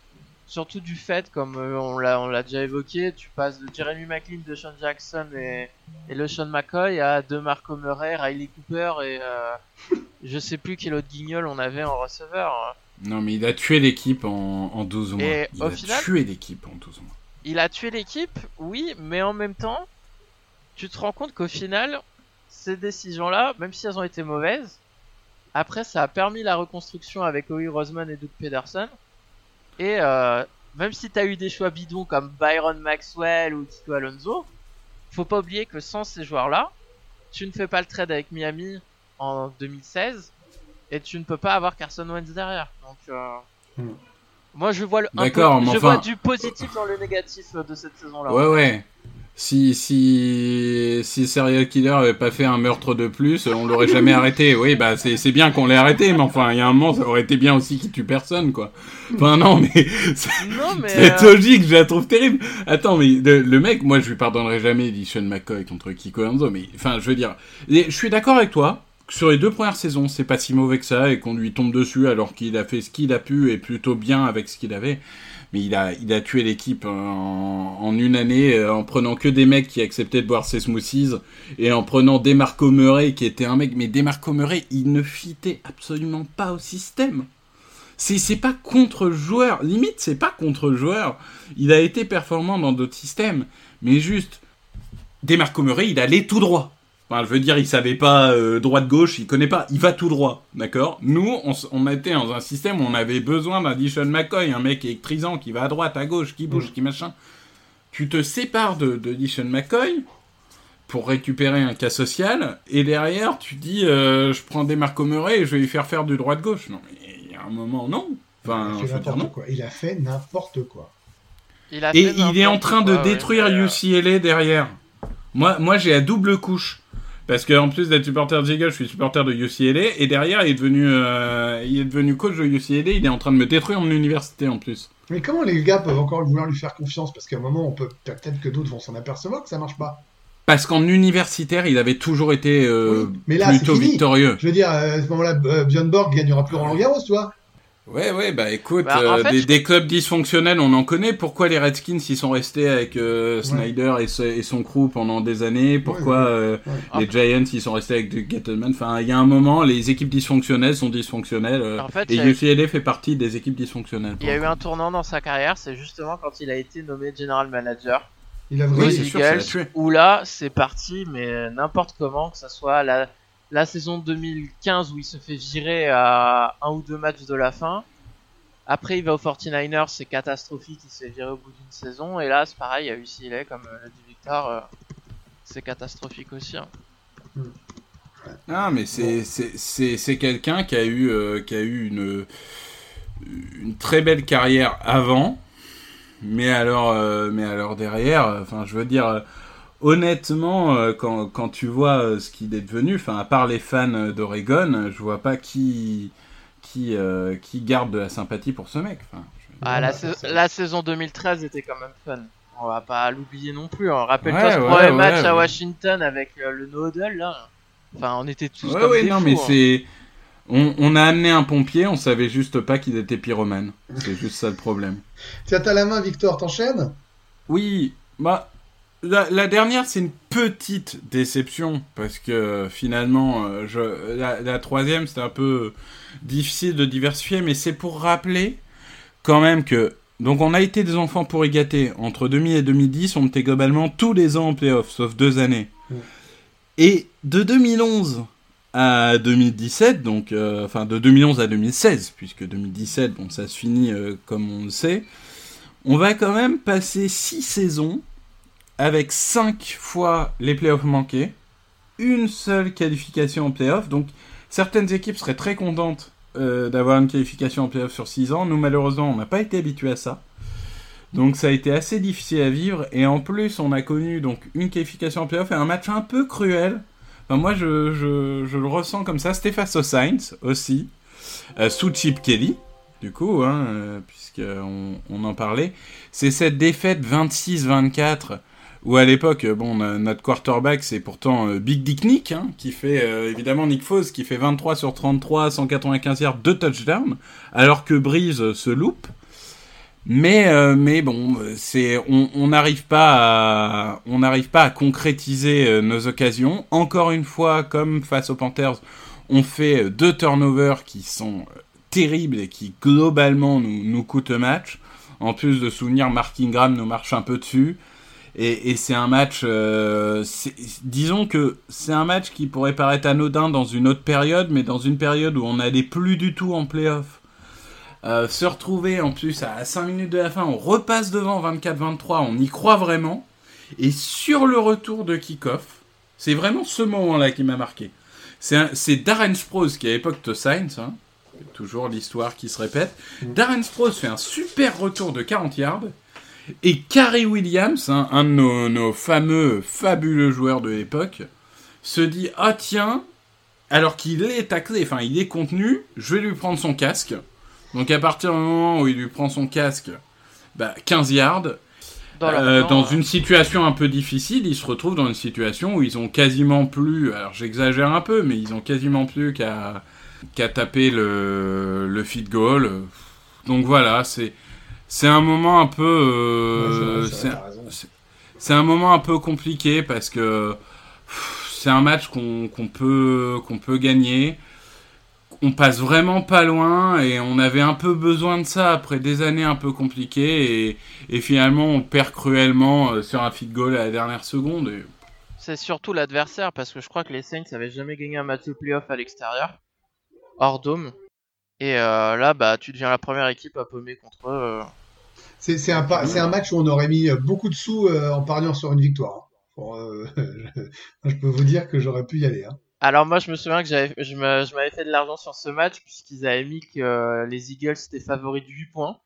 Surtout du fait, comme on l'a déjà évoqué, tu passes de Jeremy McLean, de Sean Jackson et, et le Sean McCoy à de Marco Murray, Riley Cooper et je sais plus quel autre guignol on avait en receveur. Non, mais il a tué l'équipe en, en 12 mois. Et il a tué l'équipe en 12 mois. Il a tué l'équipe, oui, mais en même temps, tu te rends compte qu'au final, ces décisions-là, même si elles ont été mauvaises, après, ça a permis la reconstruction avec Howie Roseman et Doug Pederson. Et euh, même si tu as eu des choix bidons comme Byron Maxwell ou Tito Alonso, faut pas oublier que sans ces joueurs-là, tu ne fais pas le trade avec Miami en 2016 et tu ne peux pas avoir Carson Wentz derrière. Donc, euh, hmm. moi je vois, le, je vois du positif dans le négatif de cette saison-là. Ouais, ouais. Si, si, si Serial Killer avait pas fait un meurtre de plus, on l'aurait jamais arrêté. Oui, bah, c'est bien qu'on l'ait arrêté, mais enfin, il y a un moment, ça aurait été bien aussi qu'il tue personne, quoi. Enfin, non, mais, cette euh, logique, je la trouve terrible. Attends, mais le, mec, moi, je lui pardonnerai jamais, dit Sean McCoy contre Kiko Anzo, mais, enfin, je veux dire, je suis d'accord avec toi, sur les deux premières saisons, c'est pas si mauvais que ça et qu'on lui tombe dessus alors qu'il a fait ce qu'il a pu et plutôt bien avec ce qu'il avait. Mais il a, tué l'équipe en, en, une année euh, en prenant que des mecs qui acceptaient de boire ses smoothies et en prenant Demarco Murray qui était un mec. Mais Demarco Murray, il ne fitait absolument pas au système. C'est, c'est pas contre joueur. Limite, c'est pas contre joueur. Il a été performant dans d'autres systèmes. Mais juste, Demarco Murray, il allait tout droit. Enfin, je veux dire, il savait pas euh, droite-gauche, il connaît pas, il va tout droit, d'accord? Nous, on, on, était dans un système où on avait besoin d'un Dishon McCoy, un mec électrisant qui va à droite, à gauche, qui bouge, qui machin. Tu te sépares de, de Dishon McCoy pour récupérer un cas social, et derrière, tu dis, euh, je prends des Marco Murray et je vais lui faire faire du droite-gauche. Non, mais il y a un moment, non? Enfin, il a fait n'importe quoi. Il a fait n'importe quoi. Il a et fait il est en train de quoi, ouais, détruire mais, euh, UCLA derrière. Moi, moi j'ai la double couche. Parce qu'en plus d'être supporter de Eagles, je suis supporter de UCLA. Et derrière, il est, devenu, euh, il est devenu coach de UCLA. Il est en train de me détruire mon université en plus. Mais comment les gars peuvent encore vouloir lui faire confiance? Parce qu'à un moment, on peut peut-être que d'autres vont s'en apercevoir que ça marche pas. Parce qu'en universitaire, il avait toujours été euh, Oui, mais là, plutôt victorieux. Je veux dire, euh, à ce moment-là, Björn Borg gagnera plus Roland Garros, tu vois. Ouais, ouais, bah écoute, Bah, euh, fait, des, je- des clubs dysfonctionnels, on en connaît. Pourquoi les Redskins, ils sont restés avec euh, Snyder et, ce- et son crew pendant des années? Pourquoi Ouais, ouais, euh, ouais. les Giants, ils sont restés avec du Gettleman Enfin, il y a un moment, les équipes dysfonctionnelles sont dysfonctionnelles. euh, En fait, et eu- UCLA fait partie des équipes dysfonctionnelles. Il y a eu un tournant dans sa carrière, c'est justement quand il a été nommé general manager Il a Oui, sûr, Eagles, tué. où là, c'est parti, mais n'importe comment, que ça soit la, la saison 2015 où il se fait virer à un ou deux matchs de la fin. Après, il va aux 49ers, c'est catastrophique, il se fait virer au bout d'une saison. Et là, c'est pareil, à UCLA, comme euh, l'a dit Victor, euh, c'est catastrophique aussi. hein. Ah, mais c'est c'est- c'est c'est quelqu'un qui a eu euh, qui a eu une une très belle carrière avant, mais alors euh, mais alors derrière, euh, enfin je veux dire euh, honnêtement euh, quand quand tu vois euh, ce qu'il est devenu, enfin à part les fans euh, d'Oregon, je vois pas qui qui euh, qui garde de la sympathie pour ce mec. Enfin, Ah, la, la saison 2013 était quand même fun. On va pas l'oublier non plus. hein. Rappelle-toi Ouais, ce ouais, premier ouais, match à. Washington avec euh, le no-huddle là. Enfin, on était tous Ouais comme ouais des non fous, mais hein. c'est on, on a amené un pompier, on savait juste pas qu'il était pyromane. C'est juste ça le problème. Tiens, t'as la main, Victor, t'enchaînes? Oui, bah la, la dernière c'est une petite déception parce que finalement euh, je, la, la troisième c'était un peu difficile de diversifier mais c'est pour rappeler quand même que donc on a été des enfants pour y gâter entre 2000 et 2010 on était globalement tous les ans en playoff sauf deux années. Et de 2011 à 2017 donc euh, enfin de 2011 à 2016 puisque 2017 bon ça se finit euh, comme on le sait on va quand même passer six saisons avec cinq fois les playoffs manqués, une seule qualification en playoffs. Donc certaines équipes seraient très contentes euh, d'avoir une qualification en playoffs sur six ans. Nous malheureusement on n'a pas été habitués à ça. Donc ça a été assez difficile à vivre et en plus on a connu donc une qualification en playoffs et un match un peu cruel. Moi je, le ressens comme ça. C'était face aussi, euh, sous Chip Kelly du coup, hein, euh, puisqu'on on en parlait. C'est cette défaite 26-24 où à l'époque, euh, bon, notre quarterback, c'est pourtant euh, Big Dick Nick, hein, qui fait, euh, évidemment, Nick Foles, qui fait 23 sur 33, 195 yards, 2 touchdowns, alors que Breeze se loupe. Mais, euh, mais bon, c'est, on n'arrive pas à, on pas à concrétiser nos occasions. Encore une fois, comme face aux Panthers, on fait deux turnovers qui sont terribles et qui globalement nous, nous coûtent match. En plus de souvenir, Mark Ingram nous marche un peu dessus. Et, et c'est un match, euh, disons que c'est un match qui pourrait paraître anodin dans une autre période, mais dans une période où on n'allait plus du tout en playoff. Euh, se retrouver en plus à 5 minutes de la fin, on repasse devant 24-23, on y croit vraiment. Et sur le retour de kick-off, c'est vraiment ce moment-là qui m'a marqué. C'est Darren Sproles qui à l'époque te Saints, hein, toujours l'histoire qui se répète. Darren Sproles fait un super retour de 40 yards. Et Carrie Williams, hein, un de nos, nos fameux, fabuleux joueurs de l'époque, se dit Ah tiens, alors qu'il est taclé, enfin il est contenu, je vais lui prendre son casque. Donc à partir du moment où il lui prend son casque, bah, 15 yards. dans, Euh, dans euh, une situation un peu difficile, ils se retrouvent dans une situation où ils ont quasiment plus, alors j'exagère un peu, mais ils ont quasiment plus qu'à qu'à taper le, le feed goal. Donc voilà, c'est c'est un moment un peu, euh, Ouais, c'est un moment un peu compliqué parce que c'est un match qu'on peut qu'on peut gagner. On passe vraiment pas loin et on avait un peu besoin de ça après des années un peu compliquées et, et finalement on perd cruellement euh, sur un feed goal à la dernière seconde. et- C'est surtout l'adversaire parce que je crois que les Saints avaient jamais gagné un match de playoff à l'extérieur, hors dôme. Et euh, là, bah, tu deviens la première équipe à paumer contre eux. C'est un, match où on aurait mis beaucoup de sous euh, en pariant sur une victoire. euh, je, je peux vous dire que j'aurais pu y aller. Hein. Alors moi, je me souviens que je m'avais fait de l'argent sur ce match puisqu'ils avaient mis que euh, les Eagles étaient favoris de 8 points.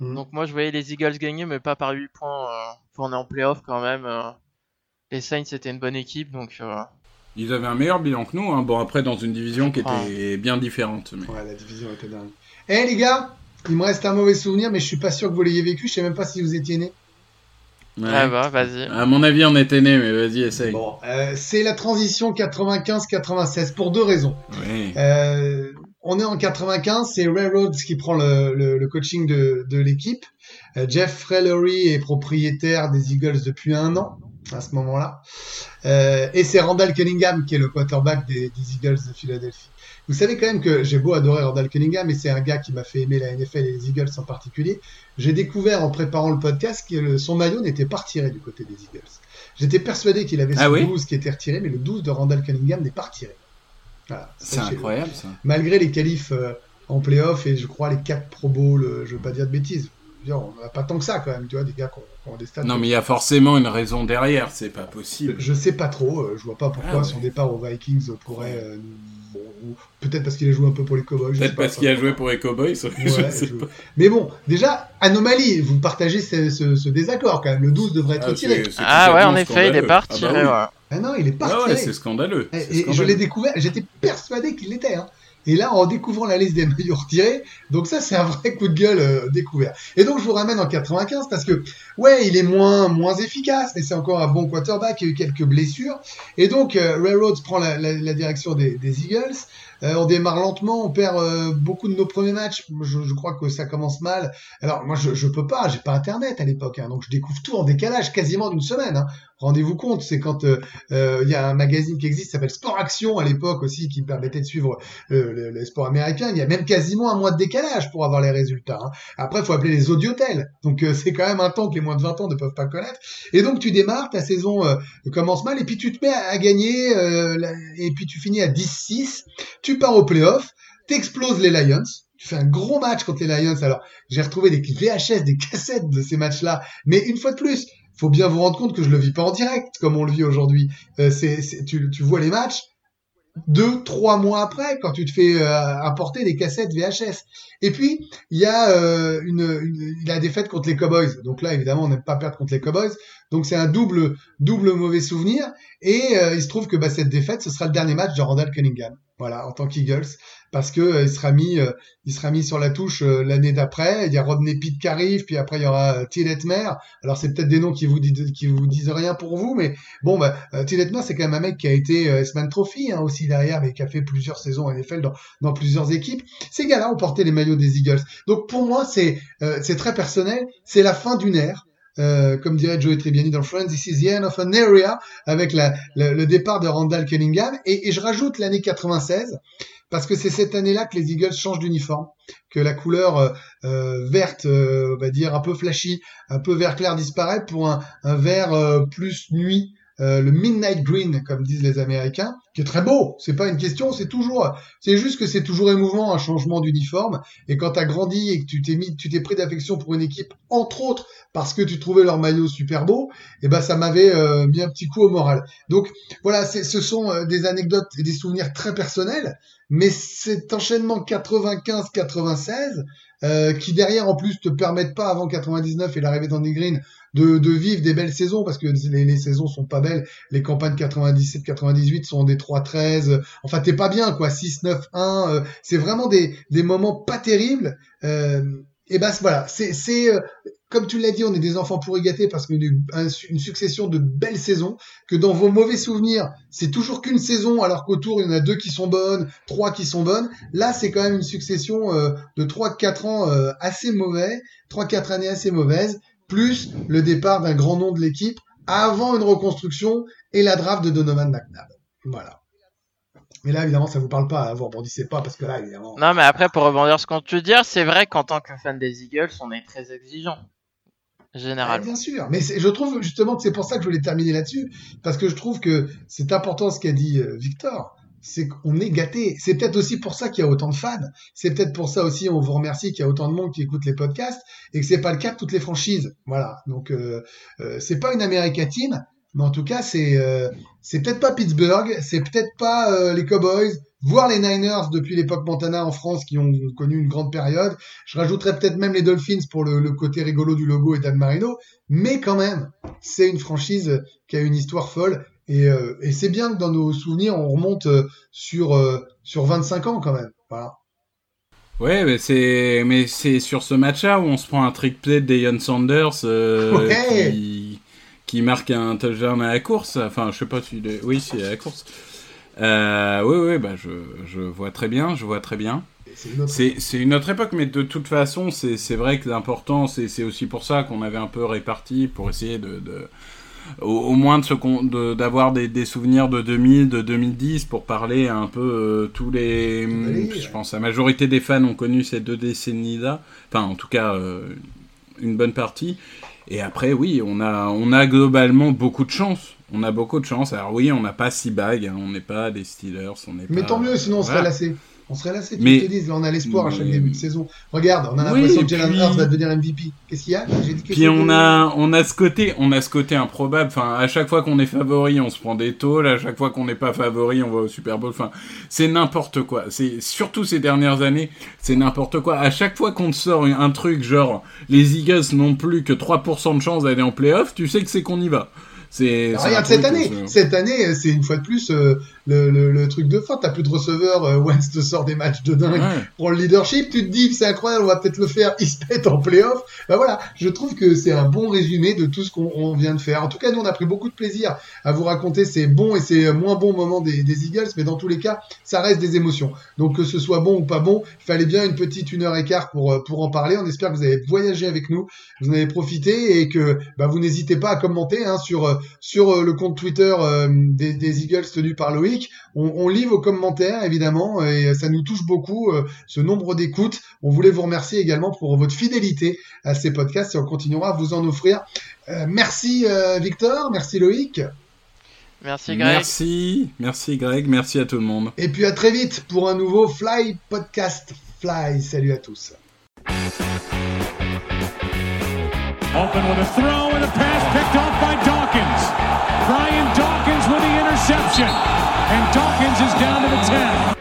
Mhm. Donc moi, je voyais les Eagles gagner, mais pas par 8 points. Euh, on est en playoff quand même. euh. Les Saints c'était une bonne équipe, donc euh, Ils avaient un meilleur bilan que nous. Hein. Bon après dans une division qui était bien différente. mais- Ouais, la division était dingue. Eh les gars, il me reste un mauvais souvenir, mais je suis pas sûr que vous l'ayez vécu. Je sais même pas si vous étiez nés. Ouais. ah bah, vas-y. À mon avis on était nés, mais vas-y essaye. Bon, euh, c'est la transition 95-96 pour deux raisons. Euh, on est en 95, c'est Railroads qui prend le, le- le coaching de, de l'équipe. Euh, Jeff Frelury est propriétaire des Eagles depuis un an à ce moment-là. Euh, et c'est Randall Cunningham qui est le quarterback des, des Eagles de Philadelphie. Vous savez quand même que j'ai beau adorer Randall Cunningham, mais c'est un gars qui m'a fait aimer la NFL et les Eagles en particulier. J'ai découvert en préparant le podcast que son maillot n'était pas retiré du côté des Eagles. J'étais persuadé qu'il avait son Ah oui 12 qui était retiré, mais le 12 de Randall Cunningham n'est pas retiré. Voilà, C'est incroyable ça. malgré les qualifs euh, en playoff et je crois les 4 Pro Bowl, euh, je veux pas dire de bêtises. On n'a pas tant que ça quand même, tu vois, des gars qui ont, des stats. Non mais il y a forcément une raison derrière, c'est pas possible. Je sais pas trop, euh, je vois pas pourquoi Ah ouais. son départ aux Vikings pourrait. euh, ou peut-être parce qu'il a joué un peu pour les Cowboys. Peut-être parce qu'il a joué pour les Cowboys. je Ouais, sais je- pas. Mais bon, déjà, anomalie, vous partagez ce, ce- ce désaccord quand même. Le 12 devrait être Ah, retiré. Ah ouais, en effet, il est pas Ah bah oui. ouais. Ah non, il est pas Ah ouais, c'est scandaleux. Et, je l'ai découvert, j'étais persuadé qu'il l'était. Hein. Et là, en découvrant la liste des maillots retirés, donc ça, c'est un vrai coup de gueule euh, découvert. Et donc, je vous ramène en 95 parce que, ouais, il est moins moins efficace, mais c'est encore un bon quarterback. Il y a eu quelques blessures. Et donc, euh, Railroads prend la, la- la direction des, des Eagles. Euh, on démarre lentement, on perd euh, beaucoup de nos premiers matchs. Je, je crois que ça commence mal. Alors, moi, je, je peux pas, j'ai pas Internet à l'époque, hein, donc je découvre tout en décalage, quasiment d'une semaine. Hein. Rendez-vous compte, c'est quand euh, euh, il y a un magazine qui existe, s'appelle Sport Action à l'époque aussi, qui me permettait de suivre euh, le, le. Il y a même quasiment un mois de décalage pour avoir les résultats. hein. Après, il faut appeler les audiotels. Donc, euh, c'est quand même un temps que les moins de 20 ans ne peuvent pas connaître. Et donc, tu démarres, ta saison euh, commence mal, et puis tu te mets à, gagner, et puis tu finis à 10-6. Tu pars au playoff, t'exploses les Lions. Tu fais un gros match contre les Lions. Alors, j'ai retrouvé des VHS, des cassettes de ces matchs-là. Mais une fois de plus, faut bien vous rendre compte que je le vis pas en direct comme on le vit aujourd'hui. Euh, c'est, tu, vois les matchs deux, trois mois après quand tu te fais euh, importer des cassettes VHS. Et puis il y a euh, une- la défaite contre les Cowboys. Donc là évidemment on n'aime pas perdre contre les Cowboys. Donc c'est un double double mauvais souvenir. Et euh, il se trouve que bah, cette défaite ce sera le dernier match de Randall Cunningham. Voilà en tant qu'Eagles parce que euh, il sera mis euh, il sera mis sur la touche euh, l'année d'après. Il y a Rodney Pitt qui arrive, puis après il y aura euh, Till Etmer. Alors c'est peut-être des noms qui vous disent qui vous disent rien pour vous, mais bon bah euh, Till Etmer c'est quand même un mec qui a été S-Man Trophy hein, aussi derrière, mais qui a fait plusieurs saisons en NFL dans dans plusieurs équipes. Ces gars-là ont porté les maillots des Eagles. Donc pour moi c'est c'est très personnel. C'est la fin d'une ère. Euh, comme dirait Joey Tribbiani dans Friends, this is the end of an area avec la, le, le départ de Randall Cunningham. Et, et je rajoute l'année 96 parce que c'est cette année-là que les Eagles changent d'uniforme, que la couleur euh, euh, verte, euh, on va dire un peu flashy, un peu vert clair disparaît pour un, un vert euh, plus nuit, euh, le midnight green comme disent les Américains, qui est très beau. C'est pas une question, c'est toujours, c'est juste que c'est toujours émouvant un changement d'uniforme. Et quand t'as grandi et que tu t'es mis, tu t'es pris d'affection pour une équipe, entre autres parce que tu trouvais leur maillot super beau, et ben ça m'avait euh, mis un petit coup au moral. Donc voilà, ce sont euh, des anecdotes et des souvenirs très personnels, mais cet enchaînement 95-96, euh, qui derrière en plus te permettent pas avant 99 et l'arrivée d'Andy Green de, de vivre des belles saisons, parce que les, les saisons sont pas belles, les campagnes 97-98 sont des 3-13, euh, enfin t'es pas bien quoi, 6-9-1, euh, c'est vraiment des, des moments pas terribles. euh, et ben voilà, c'est euh, comme tu l'as dit, on est des enfants pourri gâtés parce eu une succession de belles saisons, que dans vos mauvais souvenirs, c'est toujours qu'une saison, alors qu'autour, il y en a deux qui sont bonnes, trois qui sont bonnes. Là, c'est quand même une succession euh, de trois, quatre ans euh, assez mauvais, trois, quatre années assez mauvaises, plus le départ d'un grand nom de l'équipe avant une reconstruction et la draft de Donovan McNabb. Voilà. Mais là, évidemment, ça vous parle pas. Vous rebondissez pas parce que là, évidemment. Non, mais après, pour rebondir ce qu'on te dire, c'est vrai qu'en tant que fan des Eagles, on est très exigeant. Généralement. bien sûr. Mais je trouve justement que c'est pour ça que je voulais terminer là-dessus. Parce que je trouve que c'est important ce qu'a dit euh, Victor. C'est qu'on est gâté. C'est peut-être aussi pour ça qu'il y a autant de fans. C'est peut-être pour ça aussi, on vous remercie qu'il y a autant de monde qui écoute les podcasts et que c'est pas le cas de toutes les franchises. Voilà. Donc, euh, euh, c'est pas une America Team, mais en tout cas, c'est euh, c'est peut-être pas Pittsburgh, c'est peut-être pas euh, les Cowboys, voire les Niners depuis l'époque Montana en France qui ont connu une grande période. Je rajouterais peut-être même les Dolphins pour le, côté rigolo du logo et Dan Marino, mais quand même, c'est une franchise qui a une histoire folle et, euh, et c'est bien que dans nos souvenirs, on remonte sur sur 25 ans quand même. Voilà. Ouais, mais c'est mais c'est sur ce match-là où on se prend un trick play de Deion Sanders ouais. qui qui marque un touchdown à la course. Enfin, je sais pas si... Oui, c'est à la course. Euh, oui, oui, bah, je, je, vois très bien, je vois très bien. C'est une, autre époque, mais de toute façon, c'est vrai que l'important, c'est aussi pour ça qu'on avait un peu réparti, pour essayer de... de au, moins de d'avoir des, des, souvenirs de 2000, de 2010 pour parler un peu euh, tous les. je pense la majorité des fans ont connu ces deux décennies-là. Enfin, en tout cas, euh, une bonne partie. Et après, oui, on a, on a globalement beaucoup de chance. On a beaucoup de chance. Alors oui, on n'a pas six bagues, hein. on n'est pas des Steelers, on n'est Mais tant mieux, sinon on serait lassé. On serait lassé, tu mais... te dis, là on a l'espoir à chaque début de saison. Regarde, on a l'impression que Jalen Hurts va devenir MVP. Qu'est-ce qu'il y a dit Puis on a, on a ce côté, on a ce côté improbable. Enfin, à chaque fois qu'on est favori, on se prend des tôles. À chaque fois qu'on n'est pas favori, on va au Super Bowl. Enfin, c'est n'importe quoi. C'est surtout ces dernières années, c'est n'importe quoi. À chaque fois qu'on te sort un truc genre les Eagles n'ont plus que 3% de chance d'aller en playoff, tu sais que c'est qu'on y va. C'est regarde cette année. Cette année, c'est une fois de plus euh, le, le, le, truc de fin. T'as plus de receveurs. Euh, Wentz te sort des matchs de dingue pour le leadership. Tu te dis, c'est incroyable, on va peut-être le faire. Il se pète en playoff. Ben voilà, je trouve que c'est un bon résumé de tout ce qu'on vient de faire. En tout cas, nous, on a pris beaucoup de plaisir à vous raconter ces bons et ces moins bons moments des, des Eagles, mais dans tous les cas, ça reste des émotions. Donc que ce soit bon ou pas bon, il fallait bien une petite une heure et quart pour euh, pour en parler. On espère que vous avez voyagé avec nous, vous en avez profité et que bah, vous n'hésitez pas à commenter hein, sur euh, sur le compte Twitter des, des, Eagles tenu par Loïc. On, on, lit vos commentaires évidemment et ça nous touche beaucoup ce nombre d'écoutes. On voulait vous remercier également pour votre fidélité à ces podcasts et on continuera à vous en offrir. Euh, merci euh, Victor, merci Loïc. Merci Greg. Merci, merci Greg, merci à tout le monde. Et puis à très vite pour un nouveau Fly Podcast Fly. Salut à tous. Open with a throw and a pass picked off by Dawkins. Brian Dawkins with the interception. And Dawkins is down to the 10.